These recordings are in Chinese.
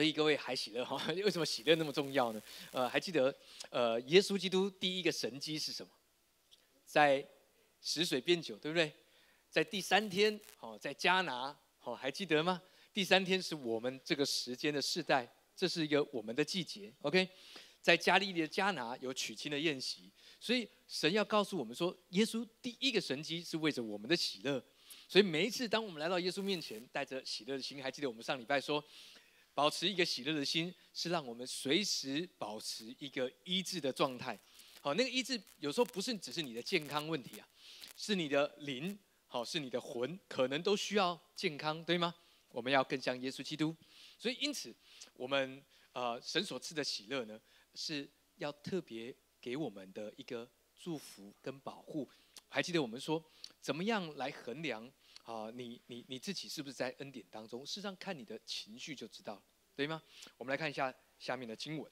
所以各位还喜乐哈？为什么喜乐那么重要呢？呃，还记得呃，耶稣基督第一个神迹是什么？在食水变酒，对不对？在第三天，哦，在迦拿，哦，还记得吗？第三天是我们这个时间的世代，这是一个我们的季节。OK，在加利利的迦拿有娶亲的宴席，所以神要告诉我们说，耶稣第一个神迹是为着我们的喜乐。所以每一次当我们来到耶稣面前，带着喜乐的心，还记得我们上礼拜说，保持一个喜乐的心，是让我们随时保持一个医治的状态。好，那个医治有时候不是只是你的健康问题啊，是你的灵，好，是你的魂，可能都需要健康，对吗？我们要更像耶稣基督。所以因此，我们呃神所赐的喜乐呢，是要特别给我们的一个祝福跟保护。还记得我们说，怎么样来衡量？啊，你你你自己是不是在恩典当中？事实上，看你的情绪就知道，对吗？我们来看一下下面的经文。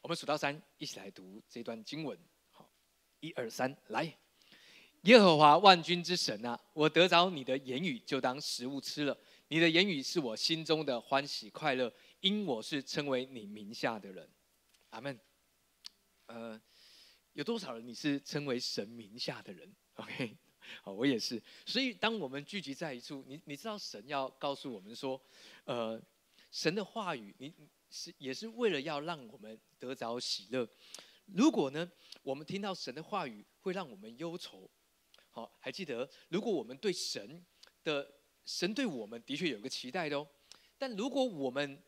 我们数到三，一起来读这段经文。好，一二三，来。耶和华万军之神啊，我得着你的言语，就当食物吃了。你的言语是我心中的欢喜快乐，因我是称为你名下的人。阿门。呃，有多少人你是称为神名下的人？OK。好，我也是。所以，当我们聚集在一处，你你知道神要告诉我们说，呃，神的话语，你是也是为了要让我们得着喜乐。如果呢，我们听到神的话语会让我们忧愁，好，还记得，如果我们对神的神对我们的确有个期待的哦，但如果我们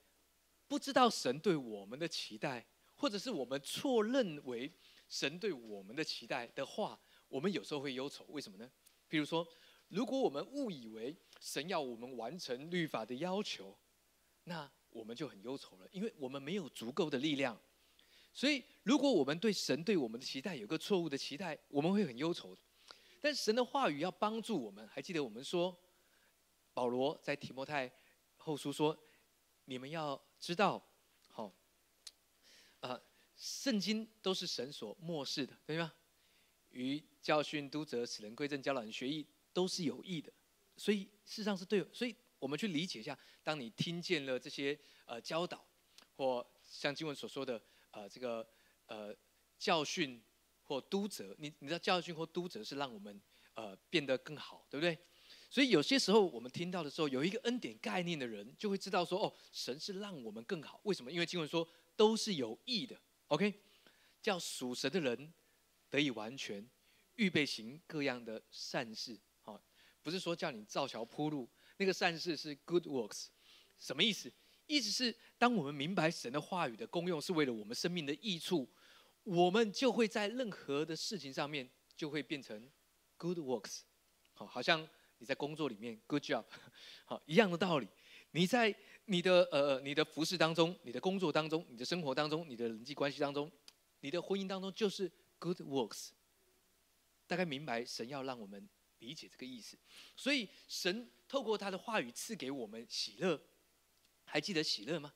不知道神对我们的期待，或者是我们错认为神对我们的期待的话，我们有时候会忧愁，为什么呢？比如说，如果我们误以为神要我们完成律法的要求，那我们就很忧愁了，因为我们没有足够的力量。所以，如果我们对神对我们的期待有个错误的期待，我们会很忧愁。但神的话语要帮助我们，还记得我们说，保罗在提摩太后书说：“你们要知道，好，呃，圣经都是神所漠视的，对吗？”于教训、督责、使人归正、教导人学艺，都是有益的。所以事实上是对。所以我们去理解一下：当你听见了这些呃教导，或像经文所说的呃这个呃教训或督责，你你知道教训或督责是让我们呃变得更好，对不对？所以有些时候我们听到的时候，有一个恩典概念的人就会知道说：哦，神是让我们更好。为什么？因为经文说都是有益的。OK，叫属神的人。得以完全预备行各样的善事，好，不是说叫你造桥铺路，那个善事是 good works，什么意思？意思是当我们明白神的话语的功用是为了我们生命的益处，我们就会在任何的事情上面就会变成 good works，好，好像你在工作里面 good job，好，一样的道理，你在你的呃你的服饰当中，你的工作当中，你的生活当中，你的人际关系当中，你的婚姻当中，就是。Good works，大概明白神要让我们理解这个意思，所以神透过他的话语赐给我们喜乐，还记得喜乐吗？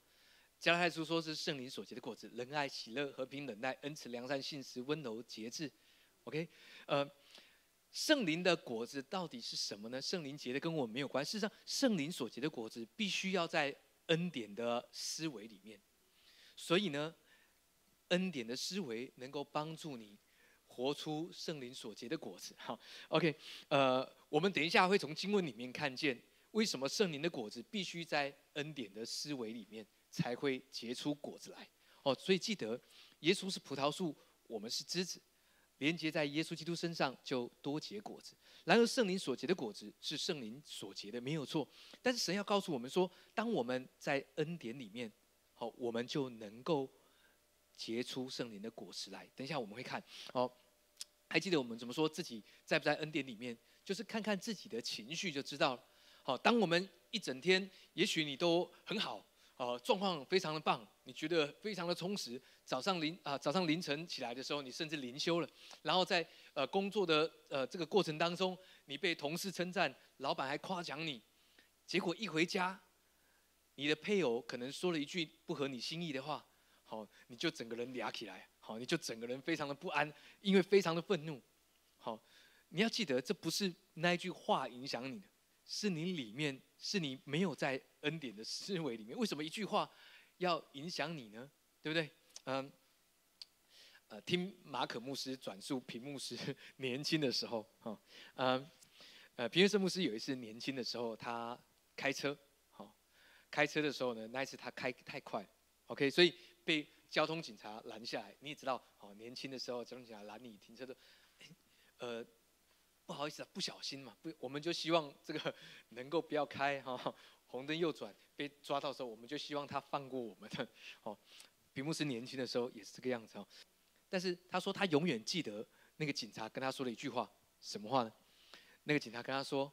加拉太书说是圣灵所结的果子，仁爱、喜乐、和平、忍耐、恩慈、良善、信实、温柔、节制。OK，呃，圣灵的果子到底是什么呢？圣灵结的跟我们没有关。事实上，圣灵所结的果子必须要在恩典的思维里面，所以呢。恩典的思维能够帮助你活出圣灵所结的果子。好，OK，呃，我们等一下会从经文里面看见为什么圣灵的果子必须在恩典的思维里面才会结出果子来。哦，所以记得耶稣是葡萄树，我们是枝子，连接在耶稣基督身上就多结果子。然而圣灵所结的果子是圣灵所结的，没有错。但是神要告诉我们说，当我们在恩典里面，好，我们就能够。结出圣灵的果实来。等一下我们会看哦，还记得我们怎么说自己在不在恩典里面？就是看看自己的情绪就知道了。好，当我们一整天，也许你都很好，哦，状况非常的棒，你觉得非常的充实。早上凌啊，早上凌晨起来的时候，你甚至灵修了。然后在呃工作的呃这个过程当中，你被同事称赞，老板还夸奖你。结果一回家，你的配偶可能说了一句不合你心意的话。好，你就整个人嗲起来，好，你就整个人非常的不安，因为非常的愤怒。好，你要记得，这不是那一句话影响你的，是你里面，是你没有在恩典的思维里面。为什么一句话要影响你呢？对不对？嗯，呃，听马可牧师转述平牧师 年轻的时候，哈，嗯，呃，平约瑟牧师有一次年轻的时候，他开车，好，开车的时候呢，那一次他开太快，OK，所以被交通警察拦下来。你也知道，哦，年轻的时候交通警察拦你停车的，呃，不好意思啊，不小心嘛，不，我们就希望这个能够不要开哈。红灯右转被抓到的时候，我们就希望他放过我们的。哦，比牧师年轻的时候也是这个样子哦。但是他说他永远记得那个警察跟他说的一句话，什么话呢？那个警察跟他说：“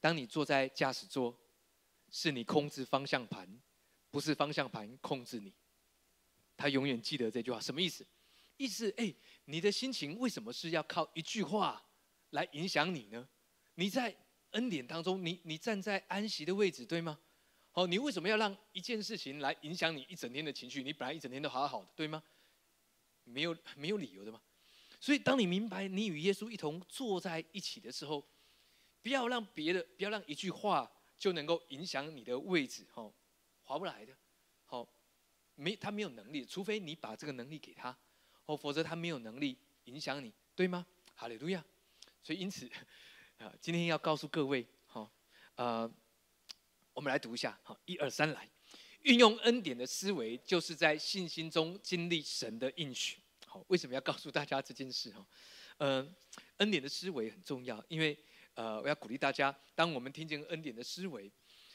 当你坐在驾驶座，是你控制方向盘，不是方向盘控制你。”他永远记得这句话，什么意思？意思哎，你的心情为什么是要靠一句话来影响你呢？你在。恩典当中，你你站在安息的位置，对吗？好，你为什么要让一件事情来影响你一整天的情绪？你本来一整天都好好的，对吗？没有没有理由的嘛。所以，当你明白你与耶稣一同坐在一起的时候，不要让别的，不要让一句话就能够影响你的位置，哈，划不来的。没他没有能力，除非你把这个能力给他，哦，否则他没有能力影响你，对吗？哈利路亚。所以，因此。啊，今天要告诉各位，好，呃，我们来读一下，好，一二三来，运用恩典的思维，就是在信心中经历神的应许。好，为什么要告诉大家这件事？哈，嗯，恩典的思维很重要，因为，呃，我要鼓励大家，当我们听见恩典的思维，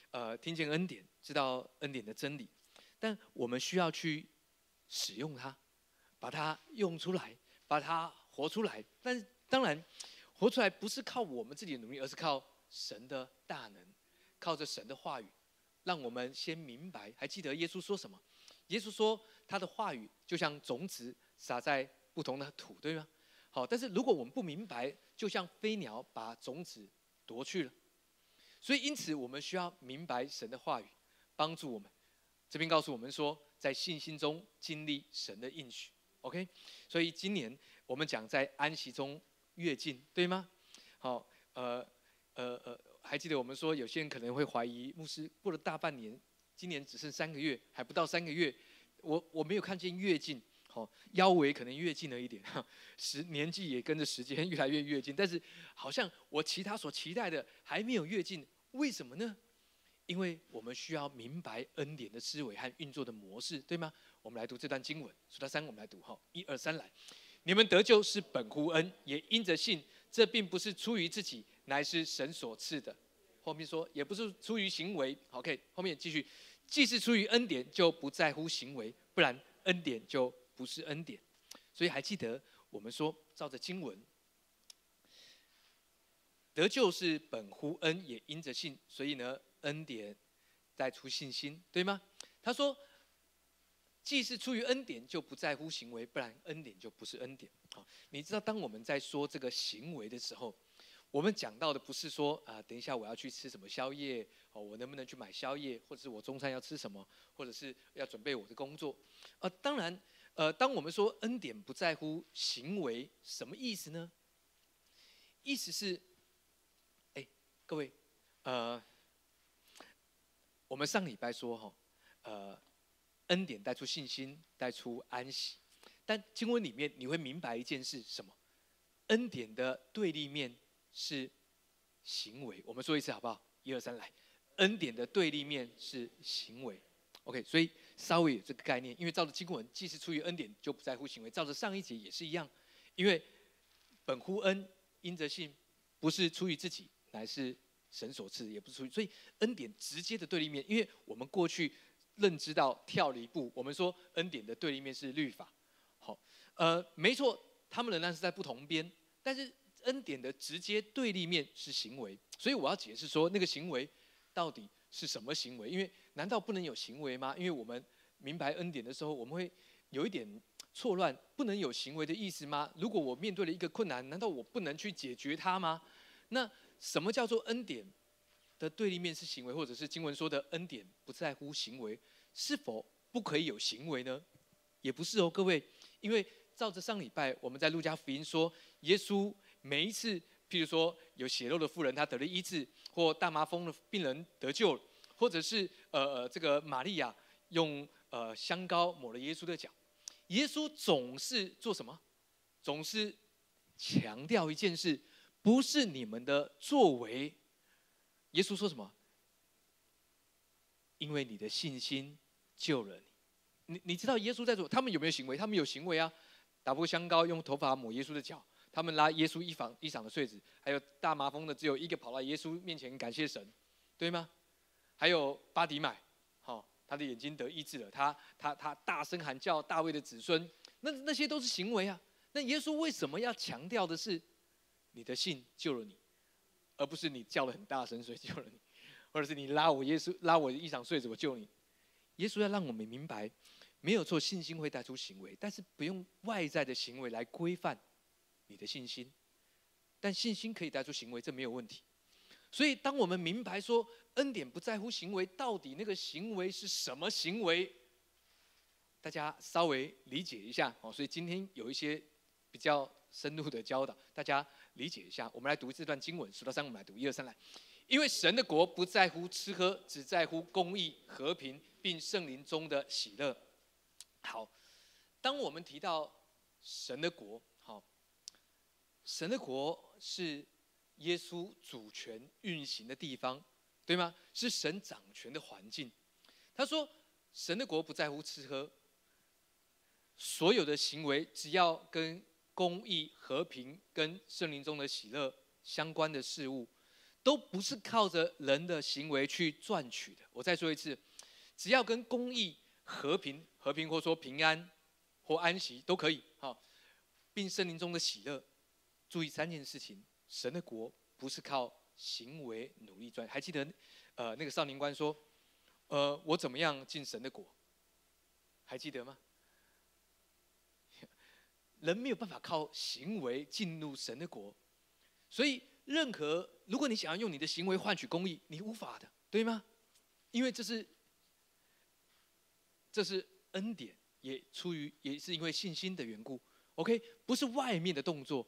呃，听见恩典，知道恩典的真理，但我们需要去使用它，把它用出来，把它活出来。但是，当然。活出来不是靠我们自己的努力，而是靠神的大能，靠着神的话语，让我们先明白。还记得耶稣说什么？耶稣说他的话语就像种子撒在不同的土，对吗？好，但是如果我们不明白，就像飞鸟把种子夺去了。所以因此，我们需要明白神的话语，帮助我们。这边告诉我们说，在信心中经历神的应许。OK，所以今年我们讲在安息中。越近对吗？好，呃，呃呃，还记得我们说有些人可能会怀疑牧师过了大半年，今年只剩三个月，还不到三个月，我我没有看见越近，好，腰围可能越近了一点，时年纪也跟着时间越来越越近，但是好像我其他所期待的还没有越近，为什么呢？因为我们需要明白恩典的思维和运作的模式，对吗？我们来读这段经文，数到三，我们来读，好，一二三，来。你们得救是本乎恩，也因着信。这并不是出于自己，乃是神所赐的。后面说，也不是出于行为。OK，后面继续，既是出于恩典，就不在乎行为，不然恩典就不是恩典。所以还记得我们说，照着经文，得救是本乎恩，也因着信。所以呢，恩典带出信心，对吗？他说。既是出于恩典，就不在乎行为，不然恩典就不是恩典。好，你知道，当我们在说这个行为的时候，我们讲到的不是说啊，等一下我要去吃什么宵夜，哦，我能不能去买宵夜，或者是我中餐要吃什么，或者是要准备我的工作。呃，当然，呃，当我们说恩典不在乎行为，什么意思呢？意思是，哎，各位，呃，我们上礼拜说哈，呃。恩典带出信心，带出安息。但经文里面你会明白一件事，什么？恩典的对立面是行为。我们说一次好不好？一二三，来。恩典的对立面是行为。OK，所以稍微有这个概念。因为照着经文，既是出于恩典，就不在乎行为。照着上一节也是一样。因为本乎恩，因着信，不是出于自己，乃是神所赐，也不是出于。所以恩典直接的对立面，因为我们过去。认知到跳了一步，我们说恩典的对立面是律法，好，呃，没错，他们仍然是在不同边，但是恩典的直接对立面是行为，所以我要解释说那个行为到底是什么行为？因为难道不能有行为吗？因为我们明白恩典的时候，我们会有一点错乱，不能有行为的意思吗？如果我面对了一个困难，难道我不能去解决它吗？那什么叫做恩典？的对立面是行为，或者是经文说的恩典不在乎行为，是否不可以有行为呢？也不是哦，各位，因为照着上礼拜我们在路加福音说，耶稣每一次，譬如说有血肉的妇人她得了医治，或大麻风的病人得救，或者是呃呃这个玛利亚用呃香膏抹了耶稣的脚。耶稣总是做什么？总是强调一件事，不是你们的作为。耶稣说什么？因为你的信心救了你。你你知道耶稣在做？他们有没有行为？他们有行为啊！打破香膏，用头发抹耶稣的脚。他们拉耶稣一房一嗓的穗子，还有大麻风的，只有一个跑到耶稣面前感谢神，对吗？还有巴迪买，好，他的眼睛得医治了，他他他大声喊叫大卫的子孙，那那些都是行为啊。那耶稣为什么要强调的是你的信救了你，而不是你叫的很大声所以救了你，或者是你拉我耶稣拉我衣裳穗子我救你？耶稣要让我们明白，没有错，信心会带出行为，但是不用外在的行为来规范。你的信心，但信心可以带出行为，这没有问题。所以，当我们明白说恩典不在乎行为，到底那个行为是什么行为？大家稍微理解一下哦。所以今天有一些比较深入的教导，大家理解一下。我们来读这段经文，数到三，我们来读一二三来。因为神的国不在乎吃喝，只在乎公义、和平，并圣灵中的喜乐。好，当我们提到神的国。好神的国是耶稣主权运行的地方，对吗？是神掌权的环境。他说，神的国不在乎吃喝，所有的行为只要跟公义、和平、跟圣灵中的喜乐相关的事物，都不是靠着人的行为去赚取的。我再说一次，只要跟公义、和平、和平或说平安或安息都可以，好，并圣灵中的喜乐。注意三件事情：神的国不是靠行为努力赚。还记得，呃，那个少年官说：“呃，我怎么样进神的国？”还记得吗？人没有办法靠行为进入神的国，所以任何如果你想要用你的行为换取公义，你无法的，对吗？因为这是这是恩典，也出于也是因为信心的缘故。OK，不是外面的动作。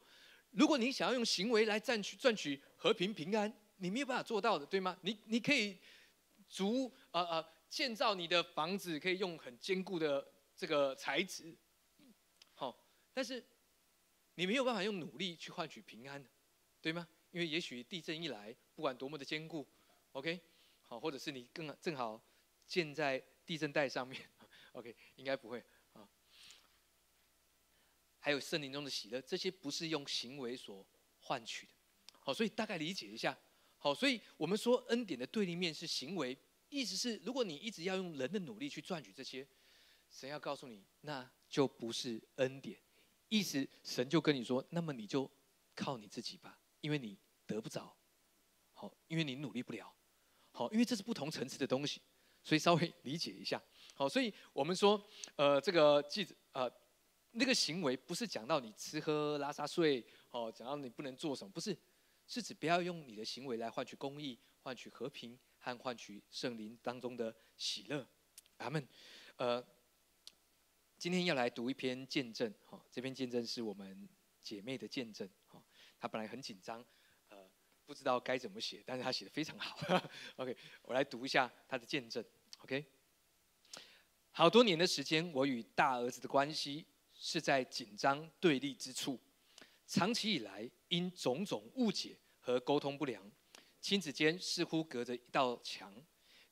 如果你想要用行为来赚取赚取和平平安，你没有办法做到的，对吗？你你可以足呃呃建造你的房子，可以用很坚固的这个材质，但是你没有办法用努力去换取平安的，对吗？因为也许地震一来，不管多么的坚固，OK，好，或者是你更正好建在地震带上面，OK，应该不会啊。还有森林中的喜乐，这些不是用行为所换取的。好，所以大概理解一下。好，所以我们说恩典的对立面是行为，意思是如果你一直要用人的努力去赚取这些，神要告诉你，那就不是恩典。意思神就跟你说，那么你就靠你自己吧，因为你得不着。好，因为你努力不了。好，因为这是不同层次的东西，所以稍微理解一下。好，所以我们说，呃，这个记者，呃。那个行为不是讲到你吃喝拉撒睡哦，讲到你不能做什么，不是，是指不要用你的行为来换取公义、换取和平和换取圣灵当中的喜乐。阿门。呃，今天要来读一篇见证，哈，这篇见证是我们姐妹的见证，哈，她本来很紧张，呃，不知道该怎么写，但是她写的非常好。OK，我来读一下她的见证。OK，好多年的时间，我与大儿子的关系。是在紧张对立之处，长期以来因种种误解和沟通不良，亲子间似乎隔着一道墙。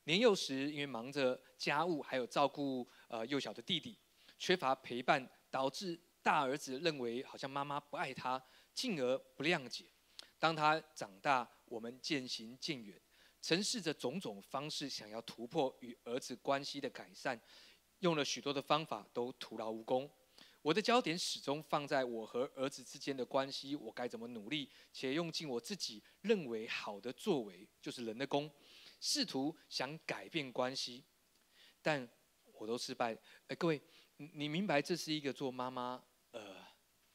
年幼时因为忙着家务，还有照顾呃幼小的弟弟，缺乏陪伴，导致大儿子认为好像妈妈不爱他，进而不谅解。当他长大，我们渐行渐远，曾试着种种方式想要突破与儿子关系的改善，用了许多的方法都徒劳无功。我的焦点始终放在我和儿子之间的关系，我该怎么努力，且用尽我自己认为好的作为，就是人的功，试图想改变关系，但我都失败。哎，各位，你明白这是一个做妈妈，呃，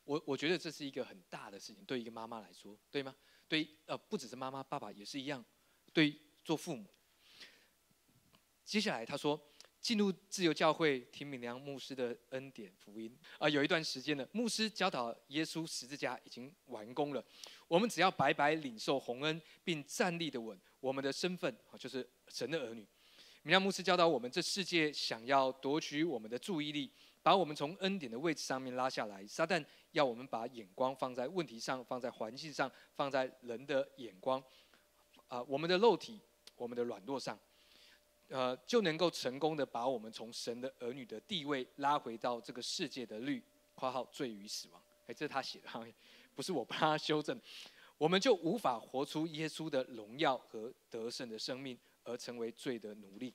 我我觉得这是一个很大的事情，对一个妈妈来说，对吗？对，呃，不只是妈妈，爸爸也是一样，对做父母。接下来他说。进入自由教会听敏良牧师的恩典福音啊，有一段时间了。牧师教导耶稣十字架已经完工了，我们只要白白领受洪恩，并站立的稳，我们的身份就是神的儿女。米亮牧师教导我们，这世界想要夺取我们的注意力，把我们从恩典的位置上面拉下来。撒旦要我们把眼光放在问题上，放在环境上，放在人的眼光，啊，我们的肉体，我们的软弱上，呃，就能够成功的把我们从神的儿女的地位拉回到这个世界的律（括号罪与死亡）。哎，这是他写的，不是我帮他修正。我们就无法活出耶稣的荣耀和得胜的生命，而成为罪的奴隶。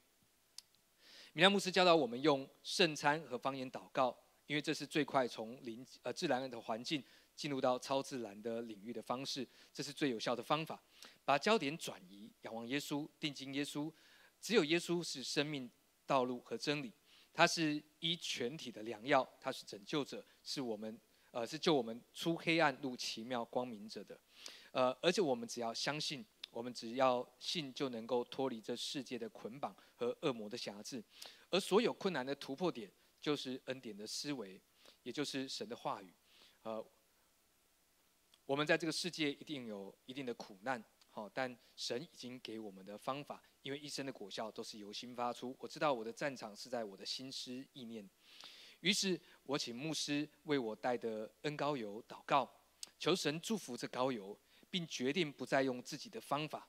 米拉牧师教导我们用圣餐和方言祷告，因为这是最快从灵呃自然的环境进入到超自然的领域的方式，这是最有效的方法。把焦点转移，仰望耶稣，定睛耶稣。只有耶稣是生命道路和真理，他是医全体的良药，他是拯救者，是我们呃是救我们出黑暗入奇妙光明者的。呃，而且我们只要相信，我们只要信，就能够脱离这世界的捆绑和恶魔的辖制。而所有困难的突破点，就是恩典的思维，也就是神的话语。呃，我们在这个世界一定有一定的苦难，好，但神已经给我们的方法，因为一生的果效都是由心发出。我知道我的战场是在我的心思意念。于是我请牧师为我带的恩膏油祷告，求神祝福这膏油。并决定不再用自己的方法。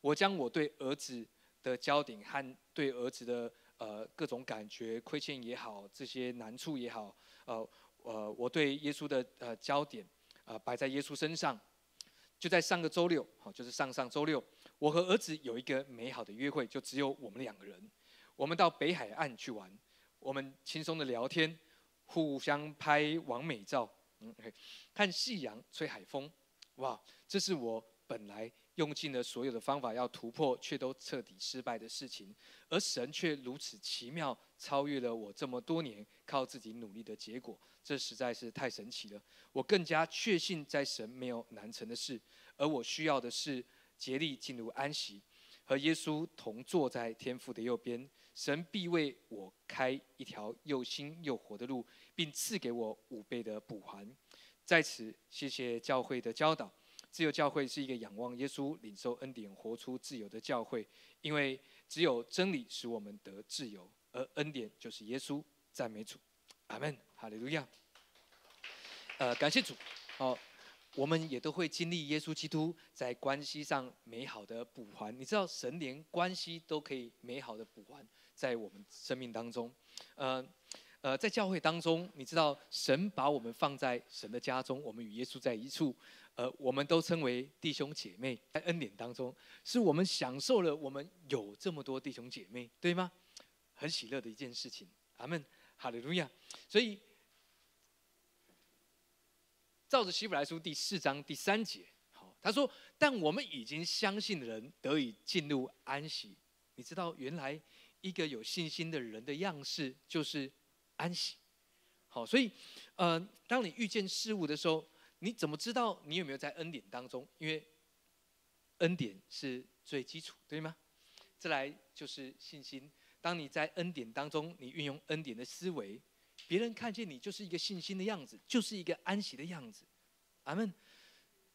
我将我对儿子的焦点和对儿子的呃各种感觉、亏欠也好，这些难处也好，呃呃，我对耶稣的呃焦点啊摆在耶稣身上。就在上个周六，好，就是上上周六，我和儿子有一个美好的约会，就只有我们两个人。我们到北海岸去玩，我们轻松的聊天，互相拍完美照，嗯，看夕阳，吹海风。哇，这是我本来用尽了所有的方法要突破，却都彻底失败的事情，而神却如此奇妙，超越了我这么多年靠自己努力的结果，这实在是太神奇了。我更加确信，在神没有难成的事，而我需要的是竭力进入安息，和耶稣同坐在天父的右边，神必为我开一条又新又活的路，并赐给我五倍的补还。在此，谢谢教会的教导。自由教会是一个仰望耶稣、领受恩典、活出自由的教会。因为只有真理使我们得自由，而恩典就是耶稣。赞美主，阿门，哈利路亚。呃，感谢主。好，我们也都会经历耶稣基督在关系上美好的补还。你知道，神连关系都可以美好的补还，在我们生命当中。呃。呃，在教会当中，你知道神把我们放在神的家中，我们与耶稣在一处，呃，我们都称为弟兄姐妹。在恩典当中，是我们享受了我们有这么多弟兄姐妹，对吗？很喜乐的一件事情。阿门，哈利路亚。所以，照着希伯来书第四章第三节，好，他说：“但我们已经相信的人得以进入安息。”你知道，原来一个有信心的人的样式就是。安息，好，所以，呃，当你遇见事物的时候，你怎么知道你有没有在恩典当中？因为恩典是最基础，对吗？再来就是信心。当你在恩典当中，你运用恩典的思维，别人看见你就是一个信心的样子，就是一个安息的样子。阿门。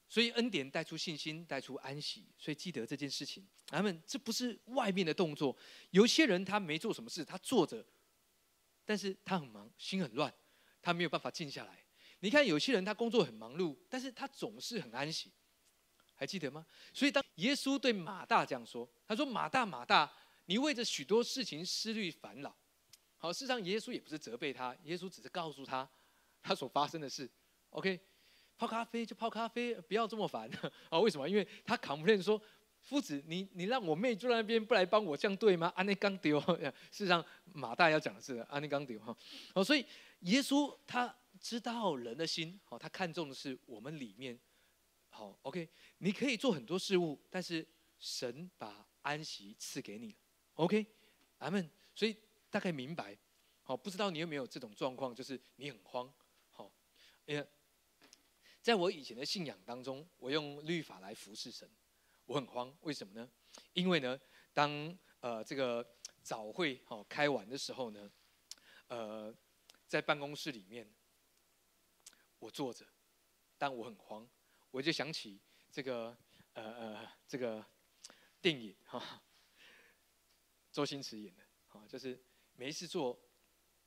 所以恩典带出信心，带出安息。所以记得这件事情。阿门。这不是外面的动作。有些人他没做什么事，他坐着。但是他很忙，心很乱，他没有办法静下来。你看有些人他工作很忙碌，但是他总是很安息，还记得吗？所以当耶稣对马大这样说，他说：“马大，马大，你为着许多事情思虑烦恼。”好，事实上耶稣也不是责备他，耶稣只是告诉他他所发生的事。OK，泡咖啡就泡咖啡，不要这么烦 啊！为什么？因为他扛不认说。夫子，你你让我妹坐在那边不来帮我，这样对吗？安内刚丢，事实上马大要讲的是安内刚丢哈。哦，所以耶稣他知道人的心，好，他看重的是我们里面。好，OK，你可以做很多事物，但是神把安息赐给你，OK，阿门。所以大概明白，好，不知道你有没有这种状况，就是你很慌，好，因为在我以前的信仰当中，我用律法来服侍神。我很慌，为什么呢？因为呢，当呃这个早会哦开完的时候呢，呃，在办公室里面，我坐着，但我很慌，我就想起这个呃呃这个电影哈，周星驰演的，好，就是没事做，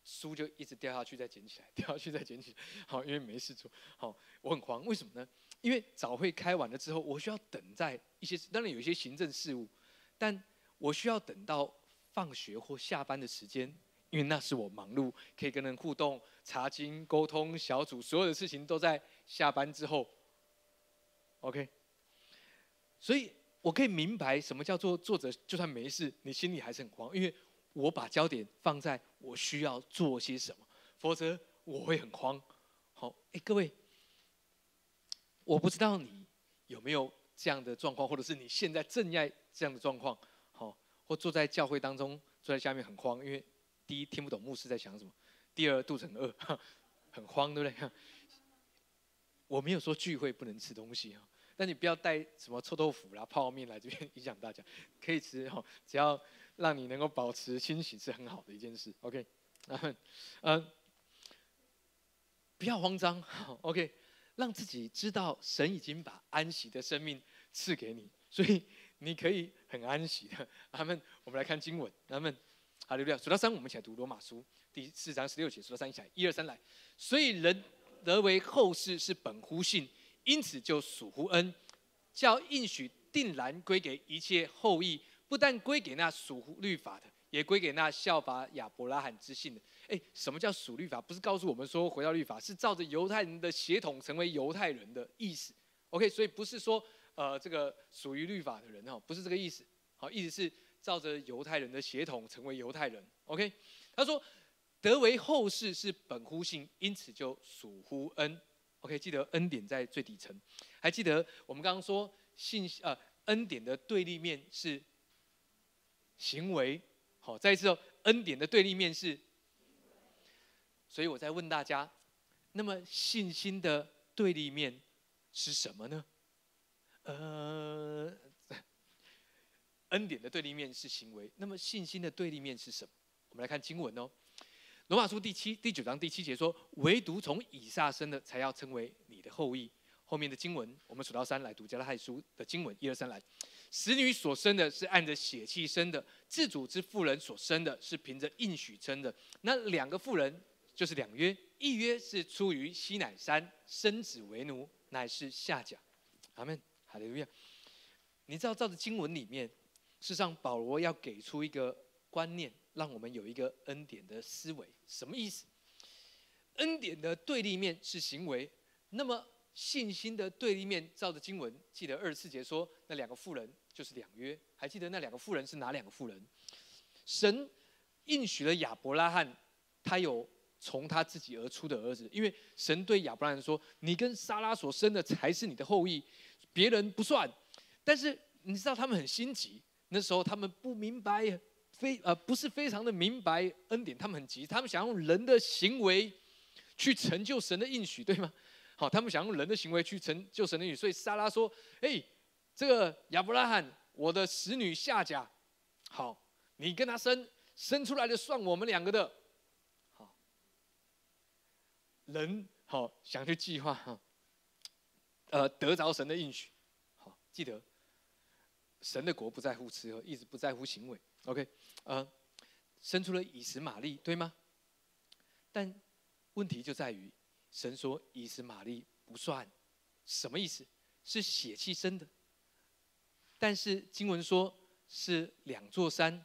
书就一直掉下去再捡起来，掉下去再捡起来，好，因为没事做，好，我很慌，为什么呢？因为早会开完了之后，我需要等在一些，当然有一些行政事务，但我需要等到放学或下班的时间，因为那是我忙碌，可以跟人互动、查经、沟通、小组，所有的事情都在下班之后。OK，所以我可以明白什么叫做作者就算没事，你心里还是很慌，因为我把焦点放在我需要做些什么，否则我会很慌。好，哎，各位，我不知道你有没有这样的状况，或者是你现在正在这样的状况，好，或坐在教会当中，坐在下面很慌，因为第一听不懂牧师在想什么，第二肚子很饿，很慌，对不对？我没有说聚会不能吃东西啊。但你不要带什么臭豆腐啦、泡面来这边影响大家，可以吃哈，只要让你能够保持清醒是很好的一件事。OK，嗯，不要慌张，OK，让自己知道神已经把安息的生命赐给你，所以你可以很安息的。阿门。我们来看经文，阿门。好，六六数到三，我们一起来读罗马书第四章十六节，数到三一起来，一二三来。所以人得为后世是本乎信。因此就属乎恩，叫应许定然归给一切后裔，不但归给那属乎律法的，也归给那效法亚伯拉罕之信的。哎，什么叫属律法？不是告诉我们说回到律法，是照着犹太人的血统成为犹太人的意思。OK，所以不是说呃这个属于律法的人哦，不是这个意思。好，意思是照着犹太人的血统成为犹太人。OK，他说得为后世是本乎信，因此就属乎恩。OK，记得恩典在最底层，还记得我们刚刚说信呃恩典的对立面是行为，好，再一次哦，恩典的对立面是，所以我在问大家，那么信心的对立面是什么呢？呃，恩典的对立面是行为，那么信心的对立面是什么？我们来看经文哦。罗马书第七第九章第七节说：“唯独从以撒生的，才要称为你的后裔。”后面的经文，我们数到三来读加拉太书的经文，一二三来。使女所生的是按着血气生的，自主之妇人所生的是凭着应许生的。那两个妇人就是两约，一约是出于西乃山，生子为奴，乃是下甲。阿门，哈利路亚。你知道，照着经文里面，事实上保罗要给出一个观念。让我们有一个恩典的思维，什么意思？恩典的对立面是行为，那么信心的对立面，照着经文，记得二十四节说，那两个妇人就是两约，还记得那两个妇人是哪两个妇人？神应许了亚伯拉罕，他有从他自己而出的儿子，因为神对亚伯拉罕说：“你跟撒拉所生的才是你的后裔，别人不算。”但是你知道他们很心急，那时候他们不明白。非呃不是非常的明白恩典，他们很急，他们想用人的行为去成就神的应许，对吗？好，他们想用人的行为去成就神的应许，所以撒拉说：“哎，这个亚伯拉罕，我的使女夏甲，好，你跟他生，生出来的算我们两个的。”好，人好想去计划哈，呃，得着神的应许，好，记得神的国不在乎吃喝，一直不在乎行为。OK，呃，生出了以实玛利，对吗？但问题就在于，神说以实玛利不算，什么意思？是血气生的。但是经文说是两座山，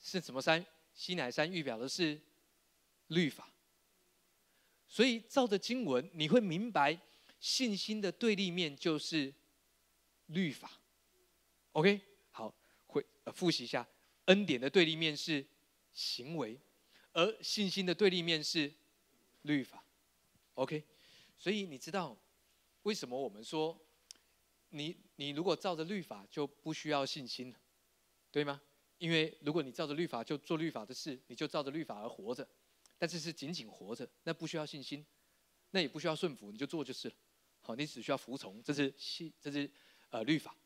是什么山？西乃山预表的是律法。所以照着经文，你会明白信心的对立面就是律法。OK，好，会呃复习一下。恩典的对立面是行为，而信心的对立面是律法。OK，所以你知道为什么我们说你你如果照着律法就不需要信心了，对吗？因为如果你照着律法就做律法的事，你就照着律法而活着，但是是仅仅活着，那不需要信心，那也不需要顺服，你就做就是了。好，你只需要服从，这是信，这是呃律法。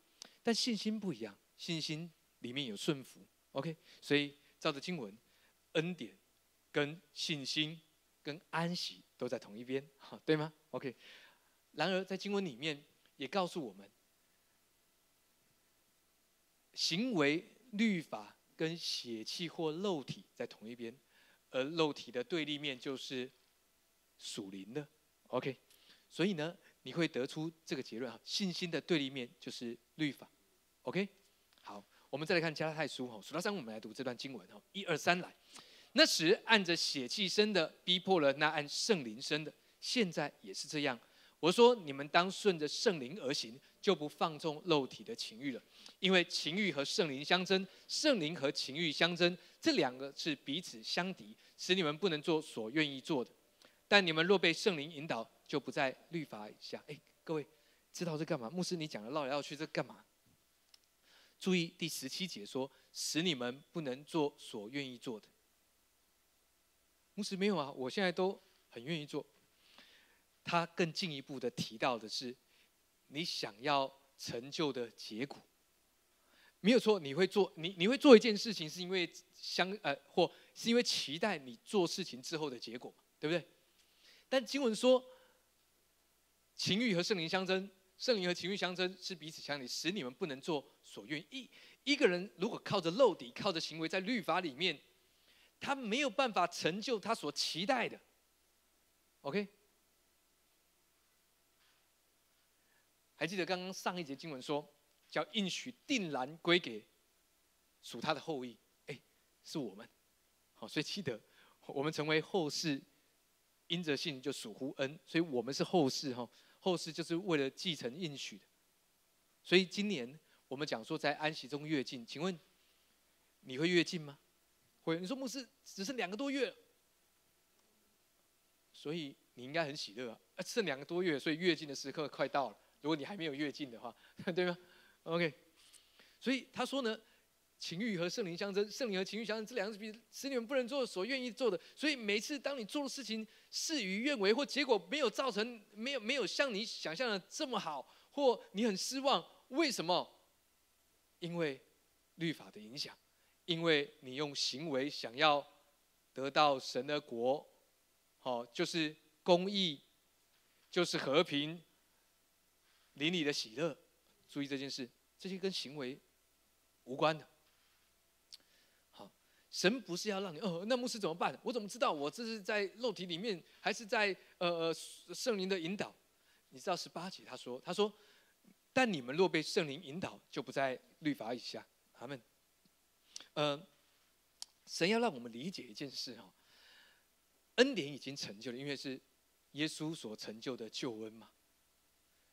但信心不一样，信心里面有顺服。OK，所以照着经文，恩典跟信心跟安息都在同一边，哈，对吗？OK，然而在经文里面也告诉我们，行为律法跟血气或肉体在同一边，而肉体的对立面就是属灵的。OK，所以呢，你会得出这个结论哈，信心的对立面就是律法。OK，好，我们再来看加拉太书哈，数到三，我们来读这段经文哈，一二三来。那时按着血气生的逼迫了那按圣灵生的，现在也是这样。我说你们当顺着圣灵而行，就不放纵肉体的情欲了。因为情欲和圣灵相争，圣灵和情欲相争，这两个是彼此相敌，使你们不能做所愿意做的。但你们若被圣灵引导，就不在律法以下。哎，各位知道这干嘛？牧师，你讲的绕来绕去，这干嘛？注意第十七节说，使你们不能做所愿意做的。牧师没有啊，我现在都很愿意做。他更进一步的提到的是，你想要成就的结果，没有错。你会做，你你会做一件事情，是因为相呃，或是因为期待你做事情之后的结果，对不对？但经文说，情欲和圣灵相争，圣灵和情欲相争是彼此相敌，使你们不能做所愿意。一个人如果靠着肉体，靠着行为，在律法里面，他没有办法成就他所期待的。OK。还记得刚刚上一节经文说，叫应许定然归给属他的后裔，哎，是我们，好，所以记得我们成为后世，因着信就属乎恩，所以我们是后世哈，后世就是为了继承应许的，所以今年我们讲说在安息中跃进，请问你会跃进吗？会？你说牧师只剩两个多月，所以你应该很喜乐啊，剩两个多月，所以跃进的时刻快到了。如果你还没有跃进的话，对吗？OK，所以他说呢，情欲和圣灵相争，圣灵和情欲相争，这两个是使你们不能做所愿意做的。所以每次当你做的事情事与愿违，或结果没有造成没有没有像你想象的这么好，或你很失望，为什么？因为律法的影响，因为你用行为想要得到神的国，好，就是公义，就是和平。邻里的喜乐，注意这件事，这些跟行为无关的。好，神不是要让你哦，那牧师怎么办？我怎么知道我这是在肉体里面，还是在呃呃圣灵的引导？你知道十八节他说，他说，但你们若被圣灵引导，就不在律法以下。他们，呃，神要让我们理解一件事哈，恩典已经成就了，因为是耶稣所成就的救恩嘛。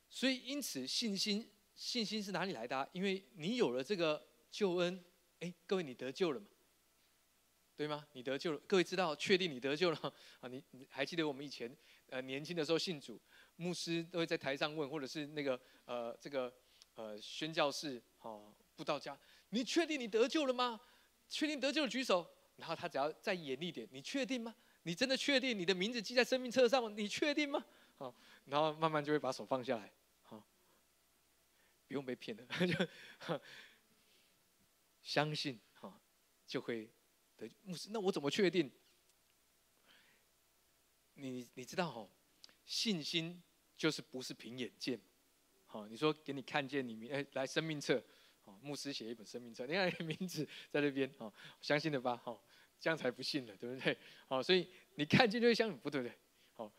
所以，因此信心，信心是哪里来的？因为你有了这个救恩，哎，各位你得救了嘛？对吗？你得救了，各位知道，确定你得救了 啊？你你还记得我们以前呃年轻的时候信主，牧师都会在台上问，或者是那个呃这个呃宣教士哦布道家，你确定你得救了吗？确定得救的举手，然后他只要再严厉点，你确定吗？你真的确定你的名字记在生命册上吗？你确定吗？好，然后慢慢就会把手放下来。好不用被骗的，就相信哈，就会得牧师。那我怎么确定？你你知道哈，信心就是不是凭眼见，好，你说给你看见你名哎来生命册，牧师写一本生命册，你看名字在那边，哦，相信了吧？好，这样才不信了，对不对？好，所以你看见就会相信，不对不对？好，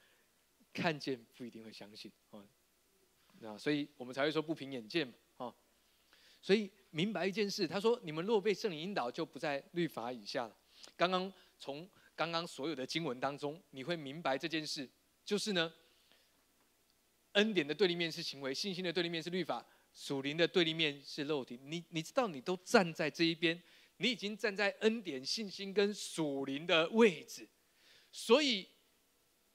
看见不一定会相信，哦。那所以我们才会说不凭眼见嘛，啊，所以明白一件事，他说你们若被圣灵引导，就不在律法以下了。刚刚从刚刚所有的经文当中，你会明白这件事，就是呢，恩典的对立面是行为，信心的对立面是律法，属灵的对立面是肉体。你你知道你都站在这一边，你已经站在恩典、信心跟属灵的位置，所以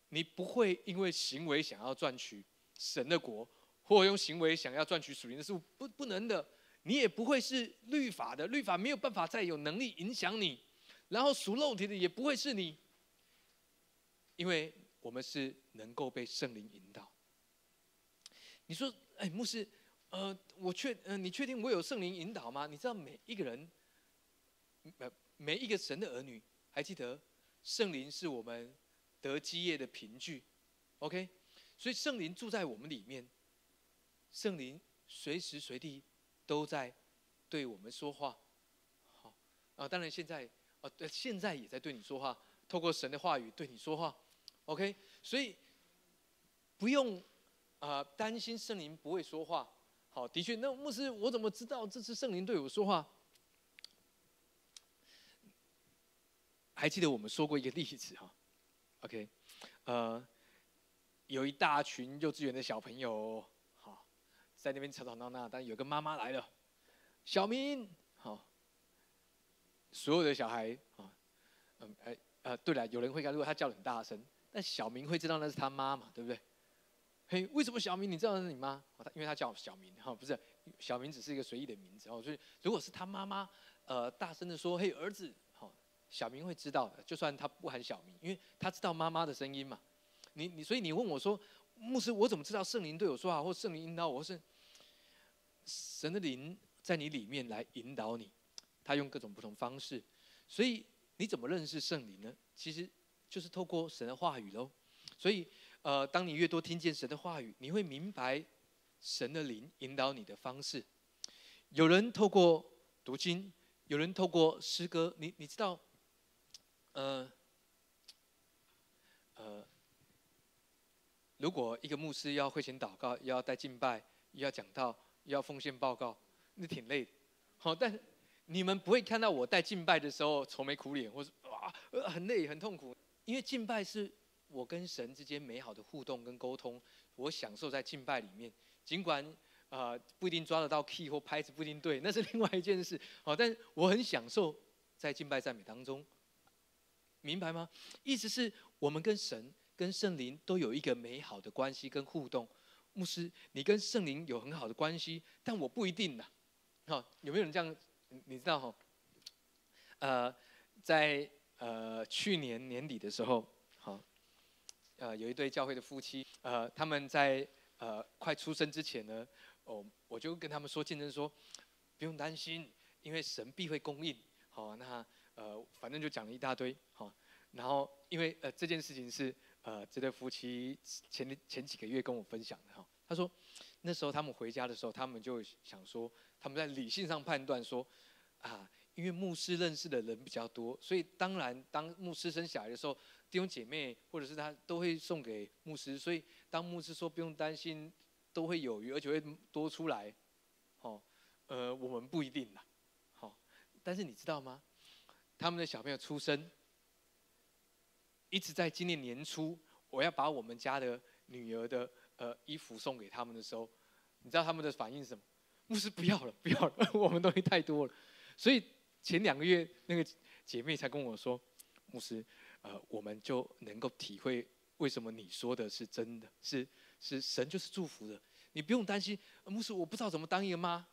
你不会因为行为想要赚取神的国。或用行为想要赚取属灵的事物，不不能的，你也不会是律法的，律法没有办法再有能力影响你，然后属肉体的也不会是你，因为我们是能够被圣灵引导。你说，哎，牧师，呃，我确，呃，你确定我有圣灵引导吗？你知道每一个人，每每一个神的儿女，还记得圣灵是我们得基业的凭据，OK？所以圣灵住在我们里面。圣灵随时随地都在对我们说话，好，啊，当然现在啊，现在也在对你说话，透过神的话语对你说话，OK，所以不用啊担心圣灵不会说话。好，的确，那牧师，我怎么知道这是圣灵对我说话？还记得我们说过一个例子哈，OK，呃，有一大群幼稚园的小朋友，好，在那边吵吵闹闹，但有个妈妈来了，小明，好，所有的小孩啊，嗯，哎，呃，对了，有人会看，如果他叫很大声，但小明会知道那是他妈嘛，对不对？嘿，为什么小明你知道是你妈？他因为他叫小明哈，不是小明只是一个随意的名字哦。所以如果是他妈妈，呃，大声的说：“嘿，儿子，好，小明会知道的。就算他不喊小明，因为他知道妈妈的声音嘛。你你，所以你问我说，牧师，我怎么知道圣灵对我说话，或圣灵引导我，是神的灵在你里面来引导你？他用各种不同方式。所以你怎么认识圣灵呢？其实就是透过神的话语喽。所以。呃，当你越多听见神的话语，你会明白神的灵引导你的方式。有人透过读经，有人透过诗歌。你你知道，呃，呃，如果一个牧师要会前祷告，要带敬拜，要讲道，要奉献报告，那挺累的。好，但你们不会看到我带敬拜的时候愁眉苦脸，或是哇，很累很痛苦，因为敬拜是。我跟神之间美好的互动跟沟通，我享受在敬拜里面。尽管啊不一定抓得到 key 或拍子不一定对，那是另外一件事。好，但我很享受在敬拜赞美当中，明白吗？意思是我们跟神、跟圣灵都有一个美好的关系跟互动。牧师，你跟圣灵有很好的关系，但我不一定呐。好，有没有人这样？你知道哈？呃，在呃去年年底的时候。呃，有一对教会的夫妻，呃，他们在呃快出生之前呢，哦，我就跟他们说，见证说，不用担心，因为神必会供应。好，那呃，反正就讲了一大堆，好，然后因为呃这件事情是呃这对夫妻前前几个月跟我分享的哈，他说那时候他们回家的时候，他们就想说，他们在理性上判断说，啊，因为牧师认识的人比较多，所以当然当牧师生小孩的时候。弟兄姐妹，或者是他都会送给牧师，所以当牧师说不用担心，都会有余，而且会多出来。好，呃，我们不一定啦。好，但是你知道吗？他们的小朋友出生，一直在今年年初，我要把我们家的女儿的呃衣服送给他们的时候，你知道他们的反应是什么？牧师不要了，不要了，我们东西太多了。所以前两个月那个姐妹才跟我说，牧师。呃，我们就能够体会为什么你说的是真的，是是神就是祝福的，你不用担心。牧师，我不知道怎么当一个妈，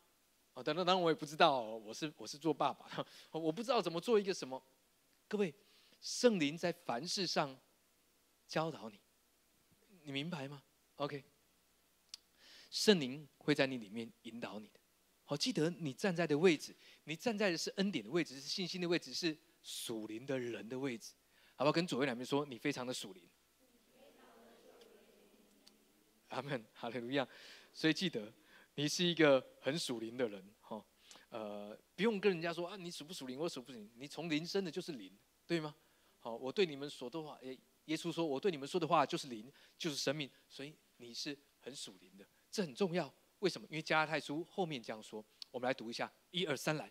啊，当然当然我也不知道，我是我是做爸爸，我不知道怎么做一个什么。各位，圣灵在凡事上教导你，你明白吗？OK，圣灵会在你里面引导你的。好，记得你站在的位置，你站在的是恩典的位置，是信心的位置，是属灵的人的位置。好不好？跟左右两边说，你非常的属灵。阿门，哈利路亚。所以记得，你是一个很属灵的人，哈。呃，不用跟人家说啊，你属不属灵，我属不属灵。你从灵生的就是灵，对吗？好，我对你们说的话，耶，耶稣说，我对你们说的话就是灵，就是生命。所以你是很属灵的，这很重要。为什么？因为加拉太书后面这样说。我们来读一下，一二三，来。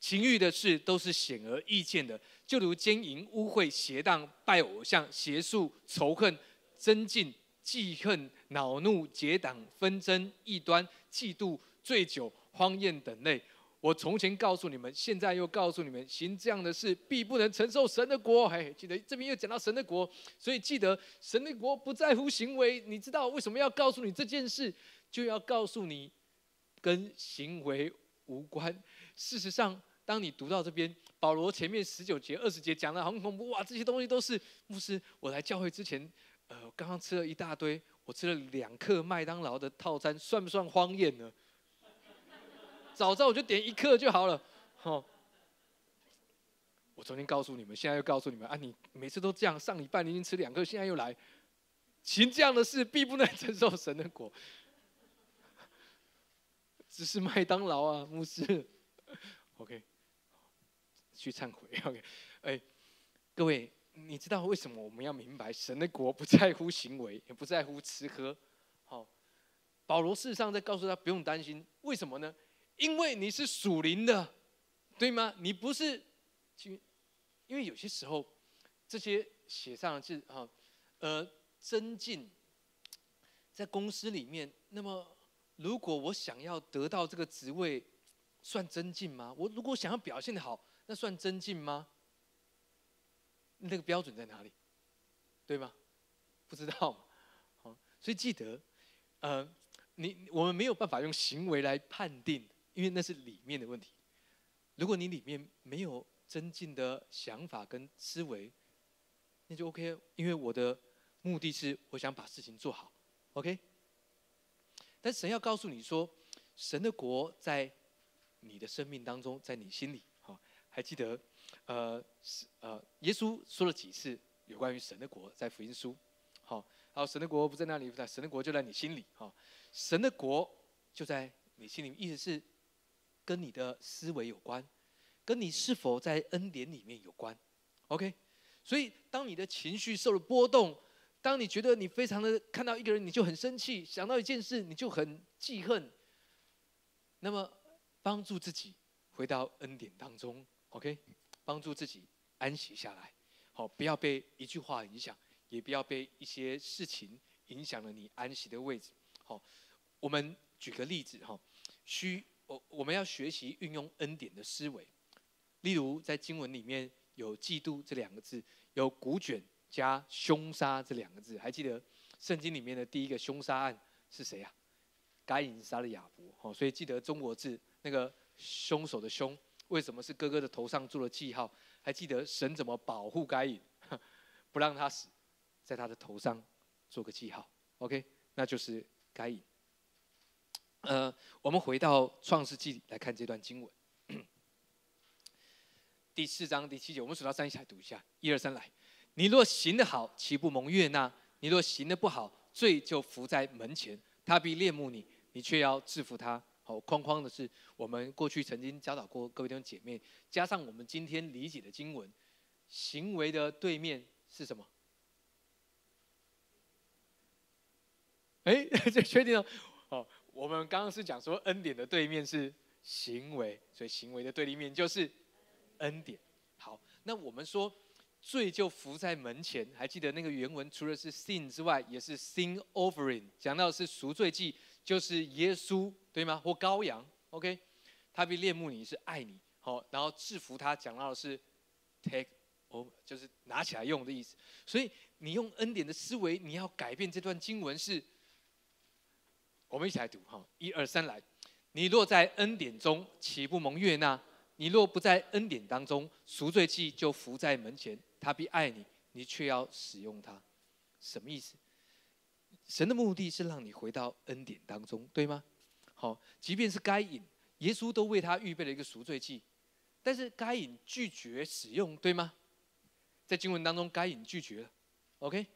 情欲的事都是显而易见的，就如奸淫、污秽、邪荡、拜偶像、邪术、仇恨、增进、记恨、恼怒、结党、纷争、异端、嫉妒、醉酒、荒宴等类。我从前告诉你们，现在又告诉你们，行这样的事，必不能承受神的国。嘿，记得这边又讲到神的国，所以记得神的国不在乎行为。你知道为什么要告诉你这件事？就要告诉你，跟行为无关。事实上。当你读到这边，保罗前面十九节、二十节讲的很恐怖哇，这些东西都是牧师。我来教会之前，呃，刚刚吃了一大堆，我吃了两克麦当劳的套餐，算不算荒宴呢？早知道我就点一克就好了。好，我昨天告诉你们，现在又告诉你们啊，你每次都这样，上礼拜你已经吃两克，现在又来，行这样的事，必不能承受神的果。只是麦当劳啊，牧师。OK。去忏悔。OK，哎，各位，你知道为什么我们要明白神的国不在乎行为，也不在乎吃喝？好，保罗事实上在告诉他不用担心，为什么呢？因为你是属灵的，对吗？你不是，因为有些时候这些写上的字啊，呃，增进在公司里面，那么如果我想要得到这个职位。算增进吗？我如果想要表现的好，那算增进吗？那个标准在哪里？对吗？不知道。好，所以记得，呃，你我们没有办法用行为来判定，因为那是里面的问题。如果你里面没有增进的想法跟思维，那就 OK。因为我的目的是我想把事情做好，OK。但神要告诉你说，神的国在。你的生命当中，在你心里，还记得，呃，是呃，耶稣说了几次有关于神的国，在福音书，好，好，神的国不在那里，在神的国就在你心里，哈，神的国就在你心里，意思是跟你的思维有关，跟你是否在恩典里面有关，OK，所以当你的情绪受了波动，当你觉得你非常的看到一个人你就很生气，想到一件事你就很记恨，那么。帮助自己回到恩典当中。，OK？帮助自己安息下来，好，不要被一句话影响，也不要被一些事情影响了你安息的位置。好，我们举个例子哈，需我我们要学习运用恩典的思维。例如在经文里面有嫉妒这两个字，有古卷加凶杀这两个字，还记得圣经里面的第一个凶杀案是谁啊？该隐杀了亚伯，好，所以记得中国字。那个凶手的凶，为什么是哥哥的头上做了记号？还记得神怎么保护该隐，不让他死，在他的头上做个记号。OK，那就是该隐。呃，我们回到创世纪来看这段经文，第四章第七节，我们数到三一起来读一下，一二三来。你若行得好，岂不蒙悦纳？你若行得不好，罪就伏在门前，他必恋慕你，你却要制服他。好，框框的是我们过去曾经教导过各位弟兄姐妹，加上我们今天理解的经文，行为的对面是什么？哎，这确定了。哦，我们刚刚是讲说恩典的对面是行为，所以行为的对立面就是恩典。好，那我们说罪就伏在门前，还记得那个原文除了是 sin 之外，也是 sin offering，讲到是赎罪祭。就是耶稣对吗？或羔羊，OK？他被恋慕你是爱你，好，然后制服他讲到的是 take over，就是拿起来用的意思。所以你用恩典的思维，你要改变这段经文是。我们一起来读哈，一二三来。你若在恩典中，岂不蒙悦纳？你若不在恩典当中，赎罪祭就伏在门前，他必爱你，你却要使用它。什么意思？神的目的是让你回到恩典当中，对吗？好，即便是该隐，耶稣都为他预备了一个赎罪祭，但是该隐拒绝使用，对吗？在经文当中，该隐拒绝了。OK，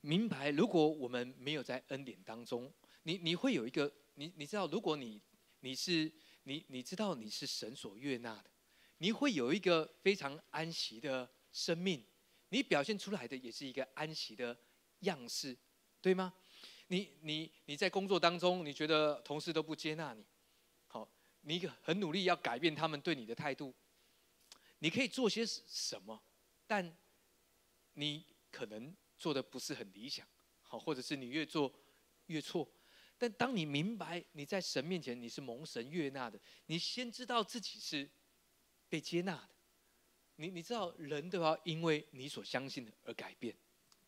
明白？如果我们没有在恩典当中，你你会有一个，你你知道，如果你你是你你知道你是神所悦纳的，你会有一个非常安息的生命，你表现出来的也是一个安息的。样式，对吗？你你你在工作当中，你觉得同事都不接纳你，好，你很努力要改变他们对你的态度，你可以做些什么？但你可能做的不是很理想，好，或者是你越做越错。但当你明白你在神面前你是蒙神悦纳的，你先知道自己是被接纳的，你你知道人都要因为你所相信的而改变。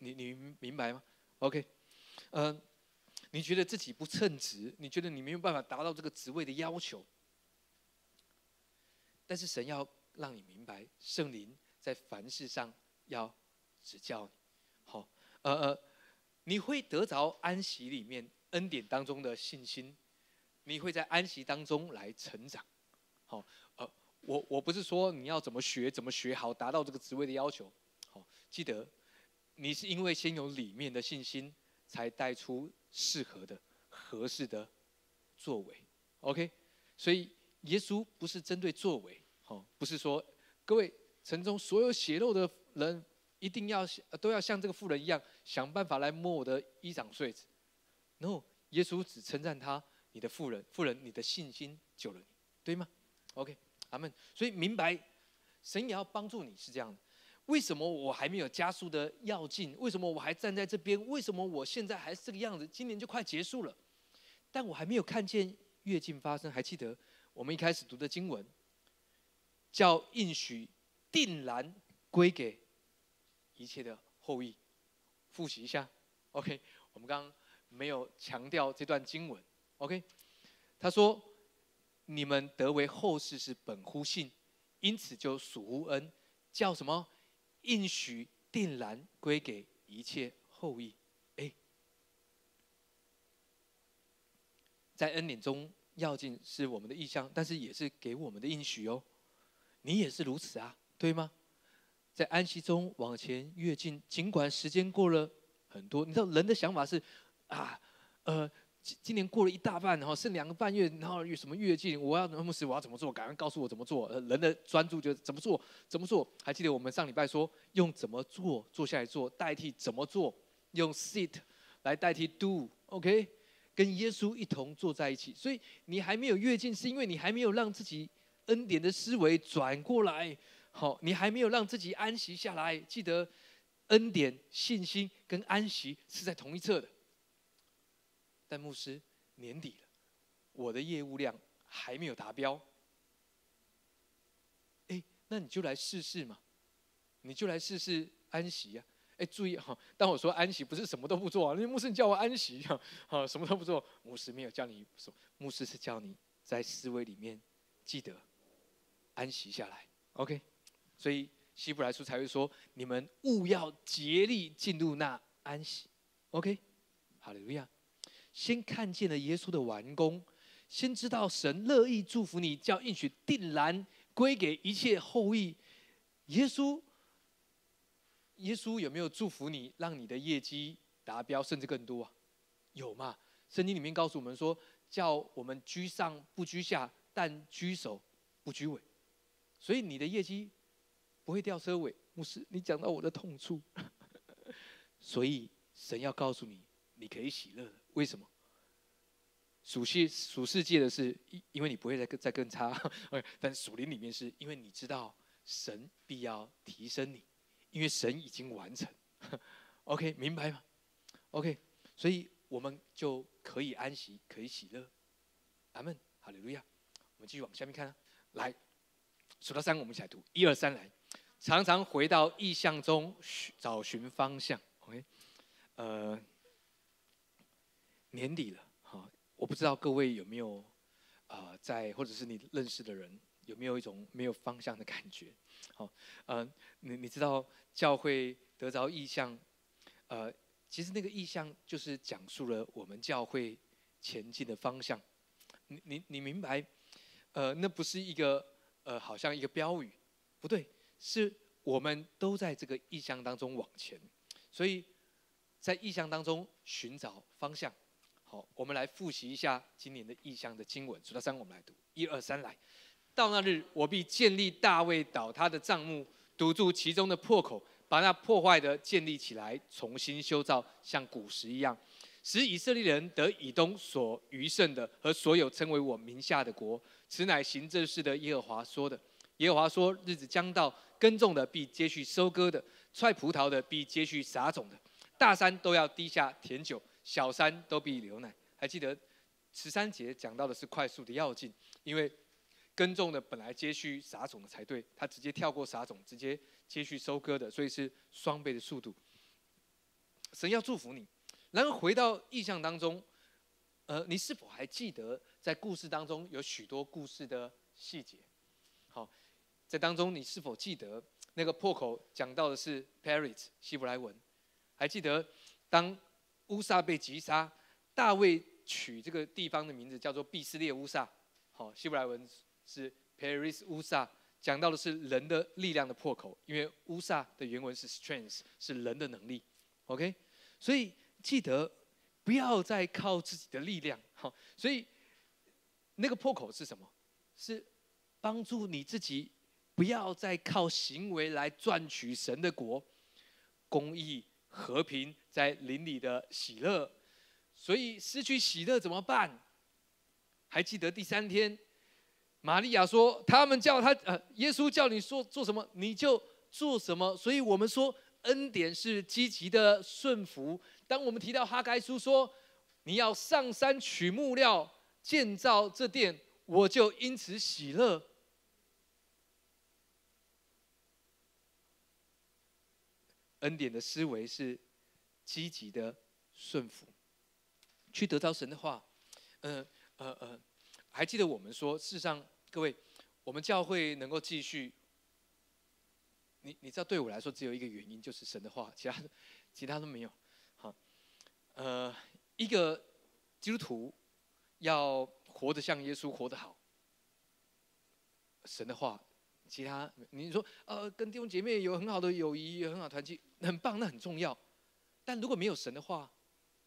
你你明白吗？OK，呃，你觉得自己不称职，你觉得你没有办法达到这个职位的要求，但是神要让你明白，圣灵在凡事上要指教你。好，呃呃，你会得着安息里面恩典当中的信心，你会在安息当中来成长。好，呃，我我不是说你要怎么学怎么学好达到这个职位的要求。好，记得。你是因为先有里面的信心，才带出适合的、合适的作为，OK？所以耶稣不是针对作为，好，不是说各位城中所有血肉的人一定要都要像这个妇人一样想办法来摸我的衣裳穗子。No，耶稣只称赞他，你的妇人，妇人，你的信心救了你，对吗？OK，阿门。所以明白，神也要帮助你是这样的。为什么我还没有加速的要进？为什么我还站在这边？为什么我现在还是这个样子？今年就快结束了，但我还没有看见跃进发生。还记得我们一开始读的经文，叫应许定然归给一切的后裔。复习一下，OK？我们刚刚没有强调这段经文，OK？他说：“你们得为后世是本乎信，因此就属乎恩，叫什么？”应许定然归给一切后裔。哎，在恩典中要进是我们的意向，但是也是给我们的应许哦。你也是如此啊，对吗？在安息中往前越进，尽管时间过了很多，你知道人的想法是啊，呃。今年过了一大半，然后剩两个半月，然后有什么跃进？我要牧师，我要怎么做？赶快告诉我怎么做。人的专注就是怎么做，怎么做？还记得我们上礼拜说用怎么做坐下来做，代替怎么做，用 sit 来代替 do，OK？跟耶稣一同坐在一起。所以你还没有跃进，是因为你还没有让自己恩典的思维转过来。好，你还没有让自己安息下来。记得恩典、信心跟安息是在同一侧的。但牧师，年底了，我的业务量还没有达标。哎，那你就来试试嘛，你就来试试安息呀。哎，注意哈，当我说安息，不是什么都不做啊。那牧师叫我安息哈，好，什么都不做。牧师没有叫你说，牧师是叫你在思维里面记得安息下来。OK，所以希伯来书才会说，你们务要竭力进入那安息。OK，好利路亚。先看见了耶稣的完工，先知道神乐意祝福你，叫应许定然归给一切后裔。耶稣，耶稣有没有祝福你，让你的业绩达标，甚至更多啊？有嘛？圣经里面告诉我们说，叫我们居上不居下，但居首不居尾。所以你的业绩不会掉车尾。牧师，你讲到我的痛处，所以神要告诉你，你可以喜乐。为什么？属世属世界的是，因因为你不会再再更差，但属灵里面是因为你知道神必要提升你，因为神已经完成。OK，明白吗？OK，所以我们就可以安息，可以喜乐。阿门，哈利路亚。我们继续往下面看，来数到三，我们一起来读，一二三，来。常常回到意象中寻找寻方向。OK，呃。年底了，哈，我不知道各位有没有，啊，在或者是你认识的人有没有一种没有方向的感觉，好，呃，你你知道教会得着意向，呃，其实那个意向就是讲述了我们教会前进的方向，你你你明白，呃，那不是一个呃，好像一个标语，不对，是我们都在这个意向当中往前，所以在意向当中寻找方向。我们来复习一下今年的意象的经文。数到三，我们来读。一二三，来到那日，我必建立大卫倒塌的帐幕，堵住其中的破口，把那破坏的建立起来，重新修造，像古时一样，使以色列人得以东所余剩的和所有称为我名下的国。此乃行政事的耶和华说的。耶和华说：日子将到，耕种的必接续收割的，踹葡萄的必接续撒种的，大山都要低下甜酒。小山都必流奶。还记得十三节讲到的是快速的要进，因为耕种的本来接续撒种的才对，他直接跳过撒种，直接接续收割的，所以是双倍的速度。神要祝福你。然后回到意象当中，呃，你是否还记得在故事当中有许多故事的细节？好，在当中你是否记得那个破口讲到的是 Paris 希伯来文？还记得当？乌萨被击杀，大卫取这个地方的名字叫做毕斯列乌萨，好，希伯来文是 Paris 乌萨，讲到的是人的力量的破口，因为乌萨的原文是 strength，是人的能力，OK，所以记得不要再靠自己的力量，好，所以那个破口是什么？是帮助你自己，不要再靠行为来赚取神的国，公义、和平在邻里的喜乐。所以失去喜乐怎么办？还记得第三天，玛利亚说：“他们叫他，呃，耶稣叫你说做什么，你就做什么。”所以我们说，恩典是积极的顺服。当我们提到哈该书说：“你要上山取木料建造这殿”，我就因此喜乐。恩典的思维是积极的顺服，去得到神的话。嗯呃呃，还记得我们说，事实上，各位，我们教会能够继续，你你知道，对我来说，只有一个原因，就是神的话，其他 其他都没有。好，呃，一个基督徒要。活得像耶稣，活得好。神的话，其他你说，呃，跟弟兄姐妹有很好的友谊，有很好团契，很棒，那很重要。但如果没有神的话，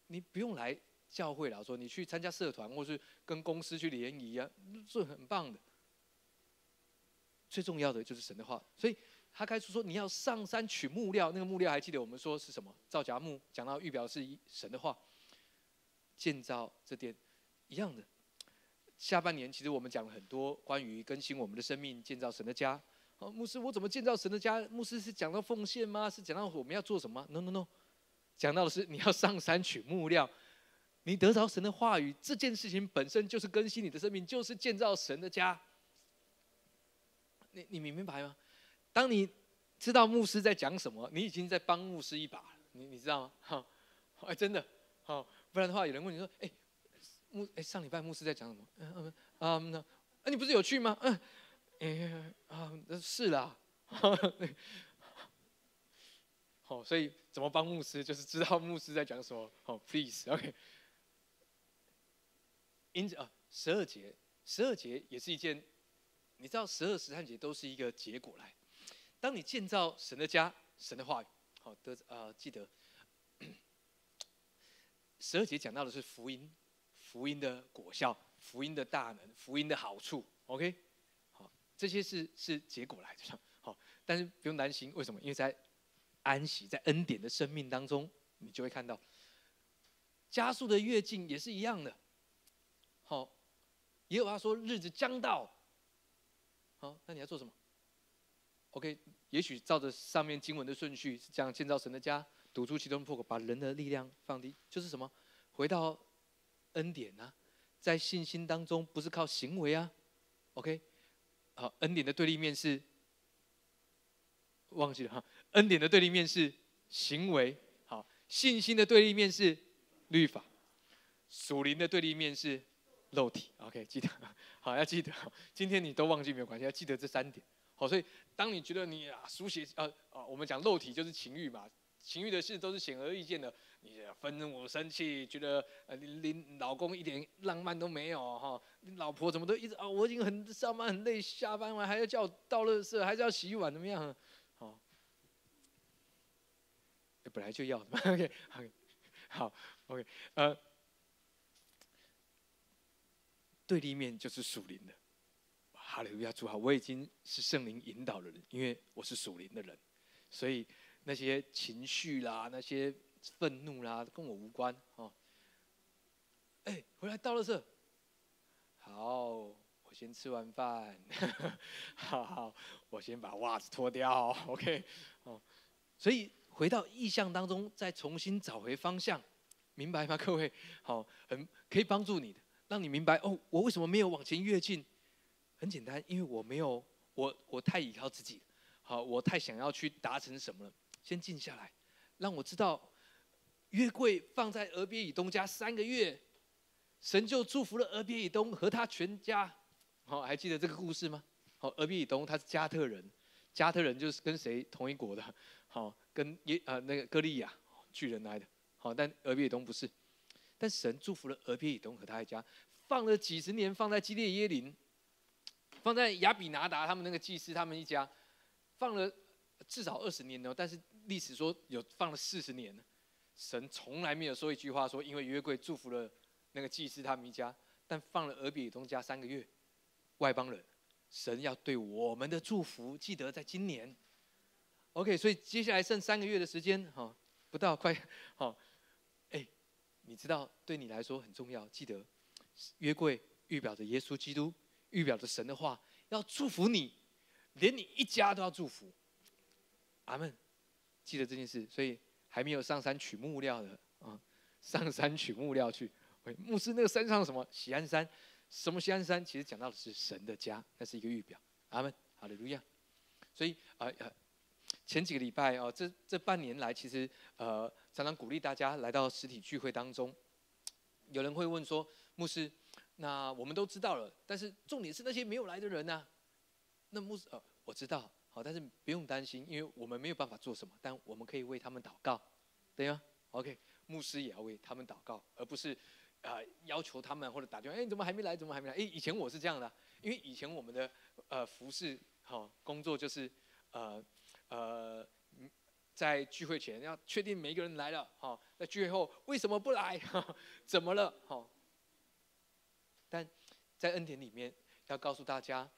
你不用来教会了。说你去参加社团，或是跟公司去联谊啊，是很棒的。最重要的就是神的话。所以他开始说，你要上山取木料。那个木料还记得我们说是什么？造假木。讲到预表是神的话，建造这点一样的。下半年其实我们讲了很多关于更新我们的生命、建造神的家。哦，牧师，我怎么建造神的家？牧师是讲到奉献吗？是讲到我们要做什么？No No No，讲到的是你要上山取木料，你得着神的话语，这件事情本身就是更新你的生命，就是建造神的家。你你明白吗？当你知道牧师在讲什么，你已经在帮牧师一把。你你知道吗？哈，哎，真的，好，不然的话，有人问你说，哎。牧哎，上礼拜牧师在讲什么？嗯嗯啊，那，你不是有去吗？嗯，哎啊，是啦。好，所以怎么帮牧师，就是知道牧师在讲什么。好，please，OK。因此啊，十二节，十二节也是一件，你知道，十二十三节都是一个结果来。当你建造神的家，神的话语，好的啊，记得 十二节讲到的是福音。福音的果效，福音的大能，福音的好处，OK，好，这些是是结果来的，好，但是不用担心，为什么？因为在安息，在恩典的生命当中，你就会看到加速的跃进也是一样的，好，也有他说日子将到，好，那你要做什么？OK，也许照着上面经文的顺序是这样：建造神的家，堵住其中破口，把人的力量放低，就是什么？回到。恩典呢，在信心当中不是靠行为啊，OK，好，恩典的对立面是忘记了哈，恩典的对立面是行为，好，信心的对立面是律法，属灵的对立面是肉体，OK，记得，好要记得，今天你都忘记没有关系，要记得这三点，好，所以当你觉得你啊书写啊啊，我们讲肉体就是情欲嘛，情欲的事都是显而易见的。你分怒、生气，觉得呃，你你老公一点浪漫都没有哈，你老婆怎么都一直啊，我已经很上班很累，下班完还要叫我倒垃圾，还是要洗碗，怎么样？好，本来就要的嘛。OK，好，OK，呃，对立面就是属灵的。哈利路亚，主好，我已经是圣灵引导的人，因为我是属灵的人，所以那些情绪啦，那些。愤怒啦，跟我无关哦。哎，回来到了这，好，我先吃完饭，好好，我先把袜子脱掉，OK，哦，所以回到意象当中，再重新找回方向，明白吗，各位？好，很可以帮助你的，让你明白哦，我为什么没有往前跃进？很简单，因为我没有，我我太依靠自己，好，我太想要去达成什么了，先静下来，让我知道。约柜放在俄别以东家三个月，神就祝福了俄别以东和他全家。好，还记得这个故事吗？好，俄别以东他是加特人，加特人就是跟谁同一国的？好，跟耶啊那个歌利亚巨人来的。好，但俄别以东不是。但神祝福了俄别以东和他一家，放了几十年，放在基列耶林，放在亚比拿达他们那个祭司他们一家，放了至少二十年呢。但是历史说有放了四十年。神从来没有说一句话，说因为约柜祝福了那个祭司他们一家，但放了俄比东家三个月。外邦人，神要对我们的祝福，记得在今年。OK，所以接下来剩三个月的时间，哈，不到快，好，哎，你知道对你来说很重要，记得约柜预表着耶稣基督，预表着神的话，要祝福你，连你一家都要祝福。阿门，记得这件事。所以还没有上山取木料的啊，上山取木料去。牧师，那个山上什么？喜安山，什么喜安山？其实讲到的是神的家，那是一个预表。阿门，好的，路亚。所以啊呃。前几个礼拜哦，这这半年来，其实呃，常常鼓励大家来到实体聚会当中。有人会问说，牧师，那我们都知道了，但是重点是那些没有来的人呢？那牧师，呃，我知道，但是不用担心，因为我们没有办法做什么，但我们可以为他们祷告，对吗？OK，牧师也要为他们祷告，而不是啊要求他们或者打电话，哎，你怎么还没来？怎么还没来？哎，以前我是这样的，因为以前我们的呃服饰好工作就是呃。呃，在聚会前要确定每一个人来了，好，在聚会后为什么不来？怎么了？好，但在恩典里面要告诉大家，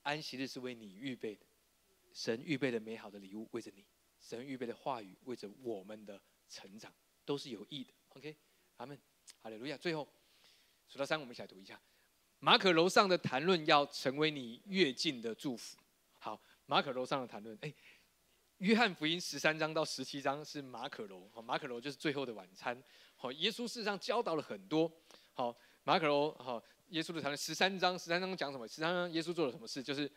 安息日是为你预备的，神预备的美好的礼物为着你，神预备的话语为着我们的成长都是有益的。OK，阿门，哈利路亚。最后数到三，我们一起来读一下马可楼上的谈论，要成为你越近的祝福。好。马可楼上的谈论，哎，约翰福音十三章到十七章是马可楼，好，马可楼就是最后的晚餐，好，耶稣事实上教导了很多，好，马可楼，好，耶稣的谈论十三章，十三章讲什么？十三章耶稣做了什么事？就是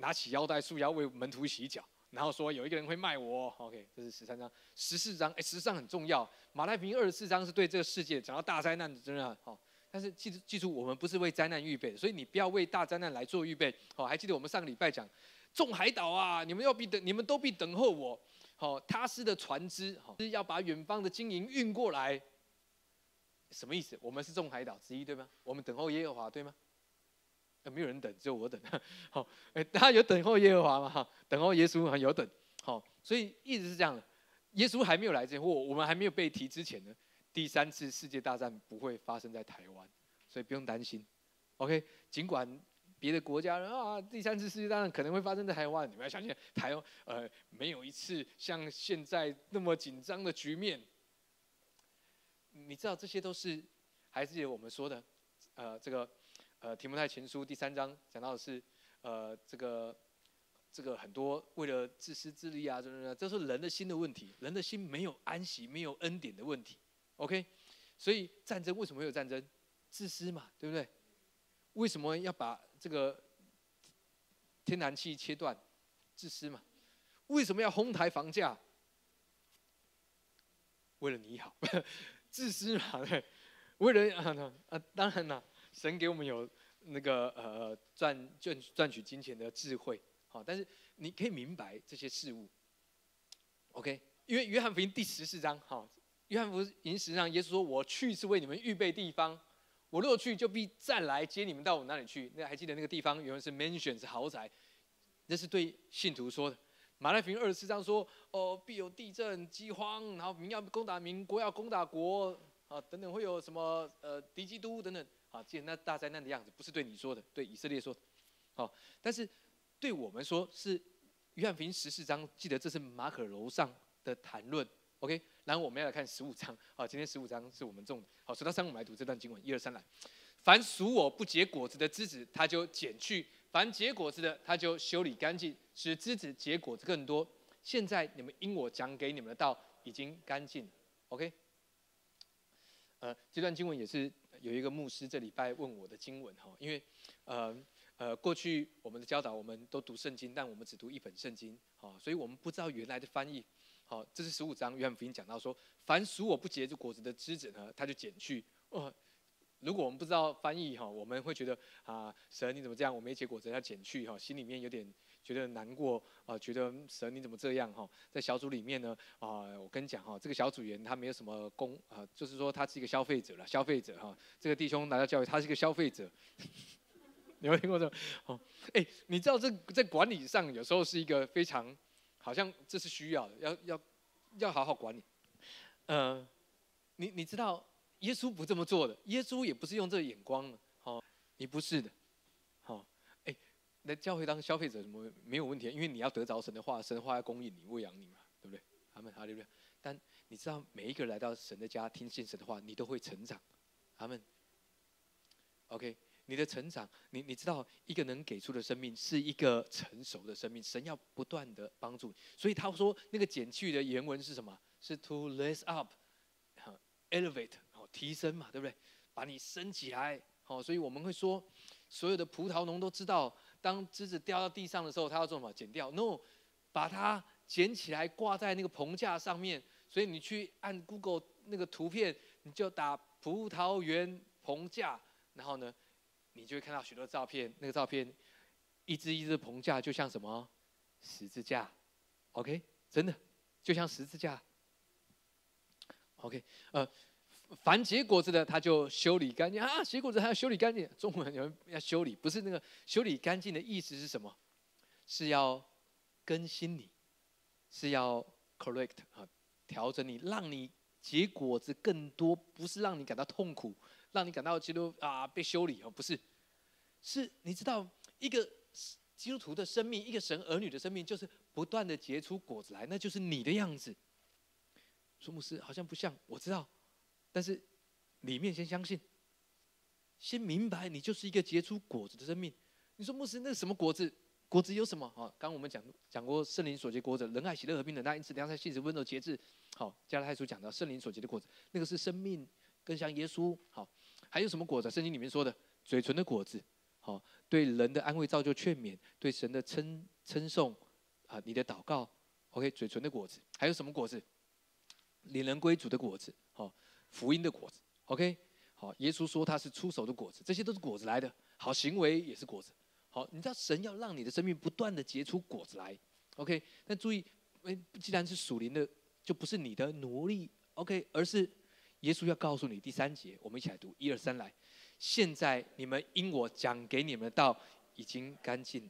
拿起腰带束腰为门徒洗脚，然后说有一个人会卖我，OK，这是十三章，十四章，哎，十四章很重要，马太福音二十四章是对这个世界讲到大灾难的真的，好，但是记住记住，我们不是为灾难预备的，所以你不要为大灾难来做预备，好，还记得我们上个礼拜讲。众海岛啊，你们要必等，你们都必等候我。好，他师的船只，好是要把远方的金银运过来。什么意思？我们是众海岛之一，对吗？我们等候耶和华，对吗？没有人等，只有我等。好，哎，大家有等候耶和华吗？哈，等候耶稣，有等。好，所以一直是这样的。耶稣还没有来之前，或我们还没有被提之前呢，第三次世界大战不会发生在台湾，所以不用担心。OK，尽管。别的国家人啊，第三次世界大战可能会发生在台湾，你们要相信台湾呃没有一次像现在那么紧张的局面。你知道这些都是还是有我们说的，呃这个呃提摩太前书第三章讲到的是呃这个这个很多为了自私自利啊，这这这是人的心的问题，人的心没有安息没有恩典的问题。OK，所以战争为什么会有战争？自私嘛，对不对？为什么要把这个天然气切断，自私嘛？为什么要哄抬房价？为了你好，自私嘛？对，为了啊 啊，当然了，神给我们有那个呃赚赚赚取金钱的智慧，好，但是你可以明白这些事物。OK，因为约翰福音第十四章，哈，约翰福音实际上耶稣说：“我去是为你们预备地方。”我若去，就必再来接你们到我哪里去？那还记得那个地方原来是 mansion 是豪宅，那是对信徒说的。马太福音二十四章说：哦，必有地震、饥荒，然后民要攻打民，国要攻打国，啊，等等会有什么呃敌基督等等，啊，记得那大灾难的样子，不是对你说的，对以色列说的。好，但是对我们说是约翰福音十四章，记得这是马可楼上的谈论。OK，然后我们要来看十五章。好，今天十五章是我们重的。好，数到三，我们来读这段经文。一二三，来。凡属我不结果子的枝子，他就剪去；凡结果子的，他就修理干净，使枝子结果子更多。现在你们因我讲给你们的道已经干净。OK，呃，这段经文也是有一个牧师这礼拜问我的经文哈，因为呃呃，过去我们的教导我们都读圣经，但我们只读一本圣经，好，所以我们不知道原来的翻译。好，这是十五章约翰福音讲到说，凡属我不结这果子的枝子呢，他就剪去。哦，如果我们不知道翻译哈，我们会觉得啊，神你怎么这样？我没结果子要剪去哈，心里面有点觉得难过啊，觉得神你怎么这样哈？在小组里面呢啊，我跟你讲哈，这个小组员他没有什么功啊，就是说他是一个消费者了，消费者哈。这个弟兄来到教育，他是一个消费者。你有听过这？哦，哎，你知道这在管理上有时候是一个非常。好像这是需要，要要要好好管理。呃，你你知道耶稣不这么做的，耶稣也不是用这个眼光的。好，你不是的。好，来教会当消费者怎么没有问题？因为你要得着神的话，神的话要供应你、喂养你嘛，对不对？阿门，哈利路亚。但你知道，每一个来到神的家听信神的话，你都会成长。阿门。OK，你的成长，你你知道，一个能给出的生命是一个成熟的生命。神要不断的帮助你，所以他说那个减去的原文是什么？是 to raise up，elevate，提升嘛，对不对？把你升起来。好，所以我们会说，所有的葡萄农都知道。当枝子掉到地上的时候，他要做什么？剪掉？No，把它捡起来挂在那个棚架上面。所以你去按 Google 那个图片，你就打葡萄园棚架，然后呢，你就会看到许多照片。那个照片，一只一只棚架就像什么十字架？OK，真的就像十字架。OK，呃。凡结果子的，他就修理干净啊！结果子还要修理干净。中文有人要修理，不是那个修理干净的意思是什么？是要更新你，是要 correct 啊，调整你，让你结果子更多，不是让你感到痛苦，让你感到基督啊被修理哦，不是，是你知道一个基督徒的生命，一个神儿女的生命，就是不断的结出果子来，那就是你的样子。说牧师好像不像，我知道。但是，里面先相信，先明白，你就是一个结出果子的生命。你说牧师，那什么果子？果子有什么？啊，刚刚我们讲讲过圣灵所结果子，仁爱、喜乐、和平、忍耐、因此良善、信实、温柔、节制。好，加拉太书讲到圣灵所结的果子，那个是生命，更像耶稣。好，还有什么果子？圣经里面说的嘴唇的果子，好，对人的安慰、造就、劝勉，对神的称称颂，啊，你的祷告，OK，嘴唇的果子。还有什么果子？领人归主的果子，好。福音的果子，OK，好，耶稣说他是出手的果子，这些都是果子来的，好行为也是果子，好，你知道神要让你的生命不断的结出果子来，OK，但注意，哎，既然是属灵的，就不是你的奴隶，OK，而是耶稣要告诉你第三节，我们一起来读一二三来，现在你们因我讲给你们的道已经干净，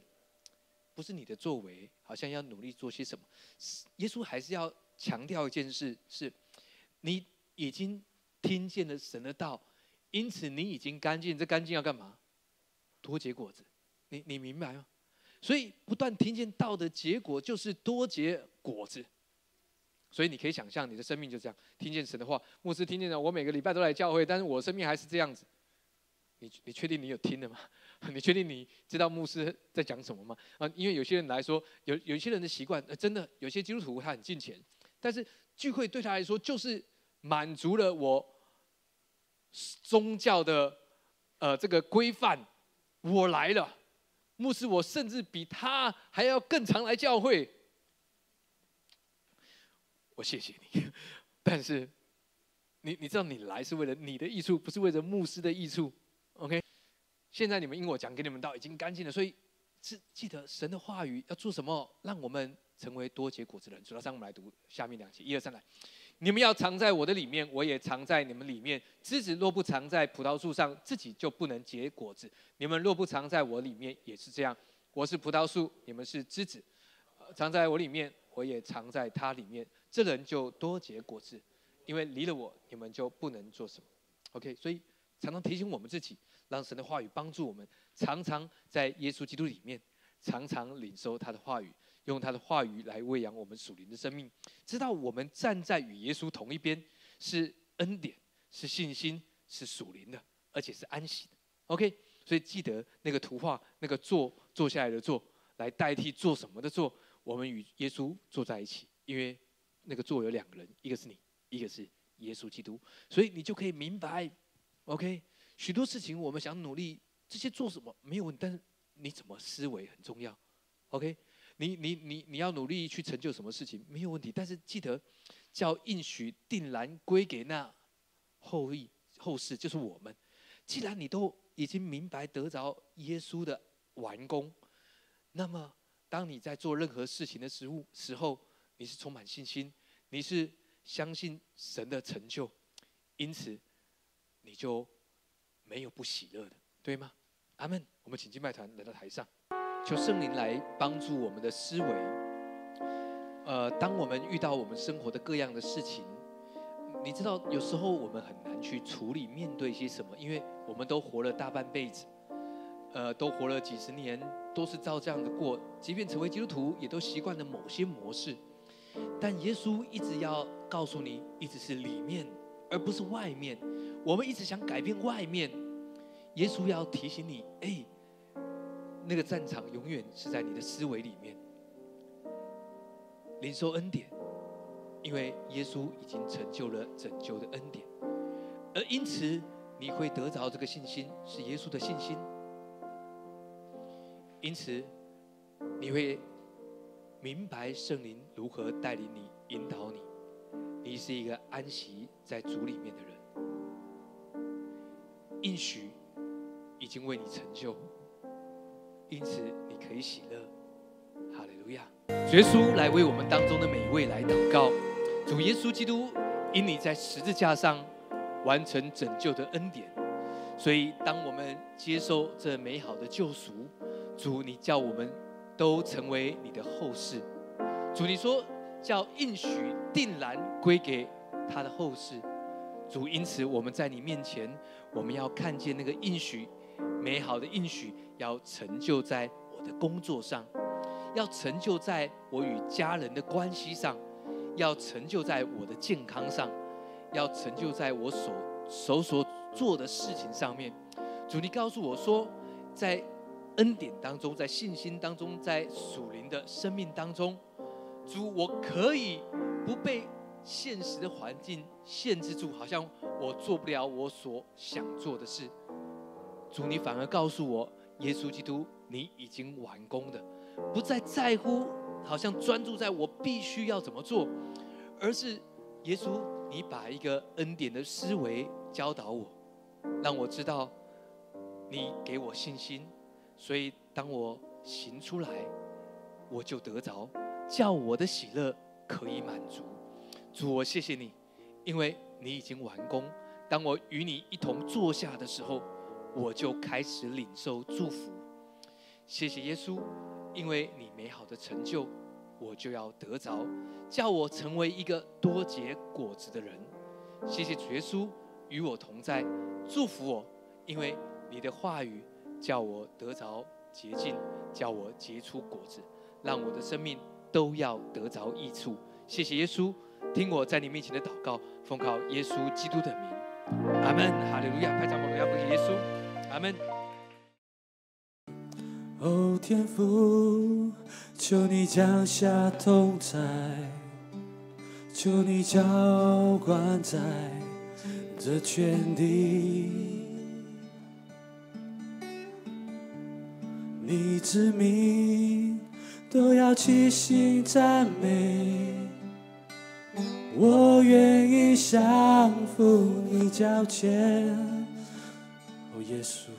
不是你的作为，好像要努力做些什么，耶稣还是要强调一件事，是你已经。听见了神的道，因此你已经干净。这干净要干嘛？多结果子。你你明白吗？所以不断听见道的结果就是多结果子。所以你可以想象你的生命就这样，听见神的话。牧师听见了，我每个礼拜都来教会，但是我生命还是这样子。你你确定你有听的吗？你确定你知道牧师在讲什么吗？啊，因为有些人来说，有有些人的习惯，呃真的有些基督徒他很敬虔，但是聚会对他来说就是满足了我。宗教的呃这个规范，我来了，牧师，我甚至比他还要更常来教会。我谢谢你，但是你你知道你来是为了你的益处，不是为了牧师的益处。OK，现在你们因我讲给你们道已经干净了，所以是记得神的话语要做什么，让我们成为多结果子的人。主到三，我们来读下面两节，一二三来。你们要藏在我的里面，我也藏在你们里面。枝子若不藏在葡萄树上，自己就不能结果子。你们若不藏在我里面，也是这样。我是葡萄树，你们是枝子，藏在我里面，我也藏在他里面。这人就多结果子，因为离了我，你们就不能做什么。OK，所以常常提醒我们自己，让神的话语帮助我们，常常在耶稣基督里面，常常领受他的话语。用他的话语来喂养我们属灵的生命，知道我们站在与耶稣同一边，是恩典，是信心，是属灵的，而且是安息的。OK，所以记得那个图画，那个坐坐下来的坐，来代替做什么的坐。我们与耶稣坐在一起，因为那个坐有两个人，一个是你，一个是耶稣基督。所以你就可以明白，OK，许多事情我们想努力，这些做什么没有问题，但是你怎么思维很重要，OK。你你你你要努力去成就什么事情没有问题，但是记得叫应许定然归给那后裔后世，就是我们。既然你都已经明白得着耶稣的完工，那么当你在做任何事情的时候，时候你是充满信心，你是相信神的成就，因此你就没有不喜乐的，对吗？阿门。我们请敬拜团来到台上。求圣灵来帮助我们的思维。呃，当我们遇到我们生活的各样的事情，你知道，有时候我们很难去处理面对些什么，因为我们都活了大半辈子，呃，都活了几十年、都是照这样的过，即便成为基督徒，也都习惯了某些模式。但耶稣一直要告诉你，一直是里面，而不是外面。我们一直想改变外面，耶稣要提醒你：哎，那个战场永远是在你的思维里面。领受恩典，因为耶稣已经成就了拯救的恩典，而因此你会得着这个信心，是耶稣的信心。因此，你会明白圣灵如何带领你、引导你。你是一个安息在主里面的人，应许已经为你成就，因此你可以喜乐。哈利路亚！耶稣来为我们当中的每一位来祷告。主耶稣基督因你在十字架上完成拯救的恩典，所以当我们接受这美好的救赎。主，你叫我们都成为你的后世。主，你说叫应许定然归给他的后世。主，因此我们在你面前，我们要看见那个应许，美好的应许要成就在我的工作上，要成就在我与家人的关系上，要成就在我的健康上，要成就在我所手所做的事情上面。主，你告诉我说，在。恩典当中，在信心当中，在属灵的生命当中，主，我可以不被现实的环境限制住，好像我做不了我所想做的事。主，你反而告诉我，耶稣基督，你已经完工的，不再在乎，好像专注在我必须要怎么做，而是耶稣，你把一个恩典的思维教导我，让我知道，你给我信心。所以，当我行出来，我就得着，叫我的喜乐可以满足。主，我谢谢你，因为你已经完工。当我与你一同坐下的时候，我就开始领受祝福。谢谢耶稣，因为你美好的成就，我就要得着，叫我成为一个多结果子的人。谢谢主耶稣与我同在，祝福我，因为你的话语。叫我得着洁净，叫我结出果子，让我的生命都要得着益处。谢谢耶稣，听我在你面前的祷告，奉靠耶稣基督的名，阿门。哈利路亚，拍掌荣耀归耶稣，阿门。哦，天父，求你降下同在，求你浇灌在这全地。你之名都要齐心赞美，我愿意降服你脚前。耶稣，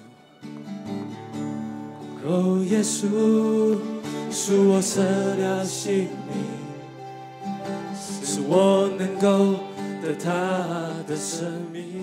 哦，耶稣，恕我舍掉性命，使我能够得他的生命。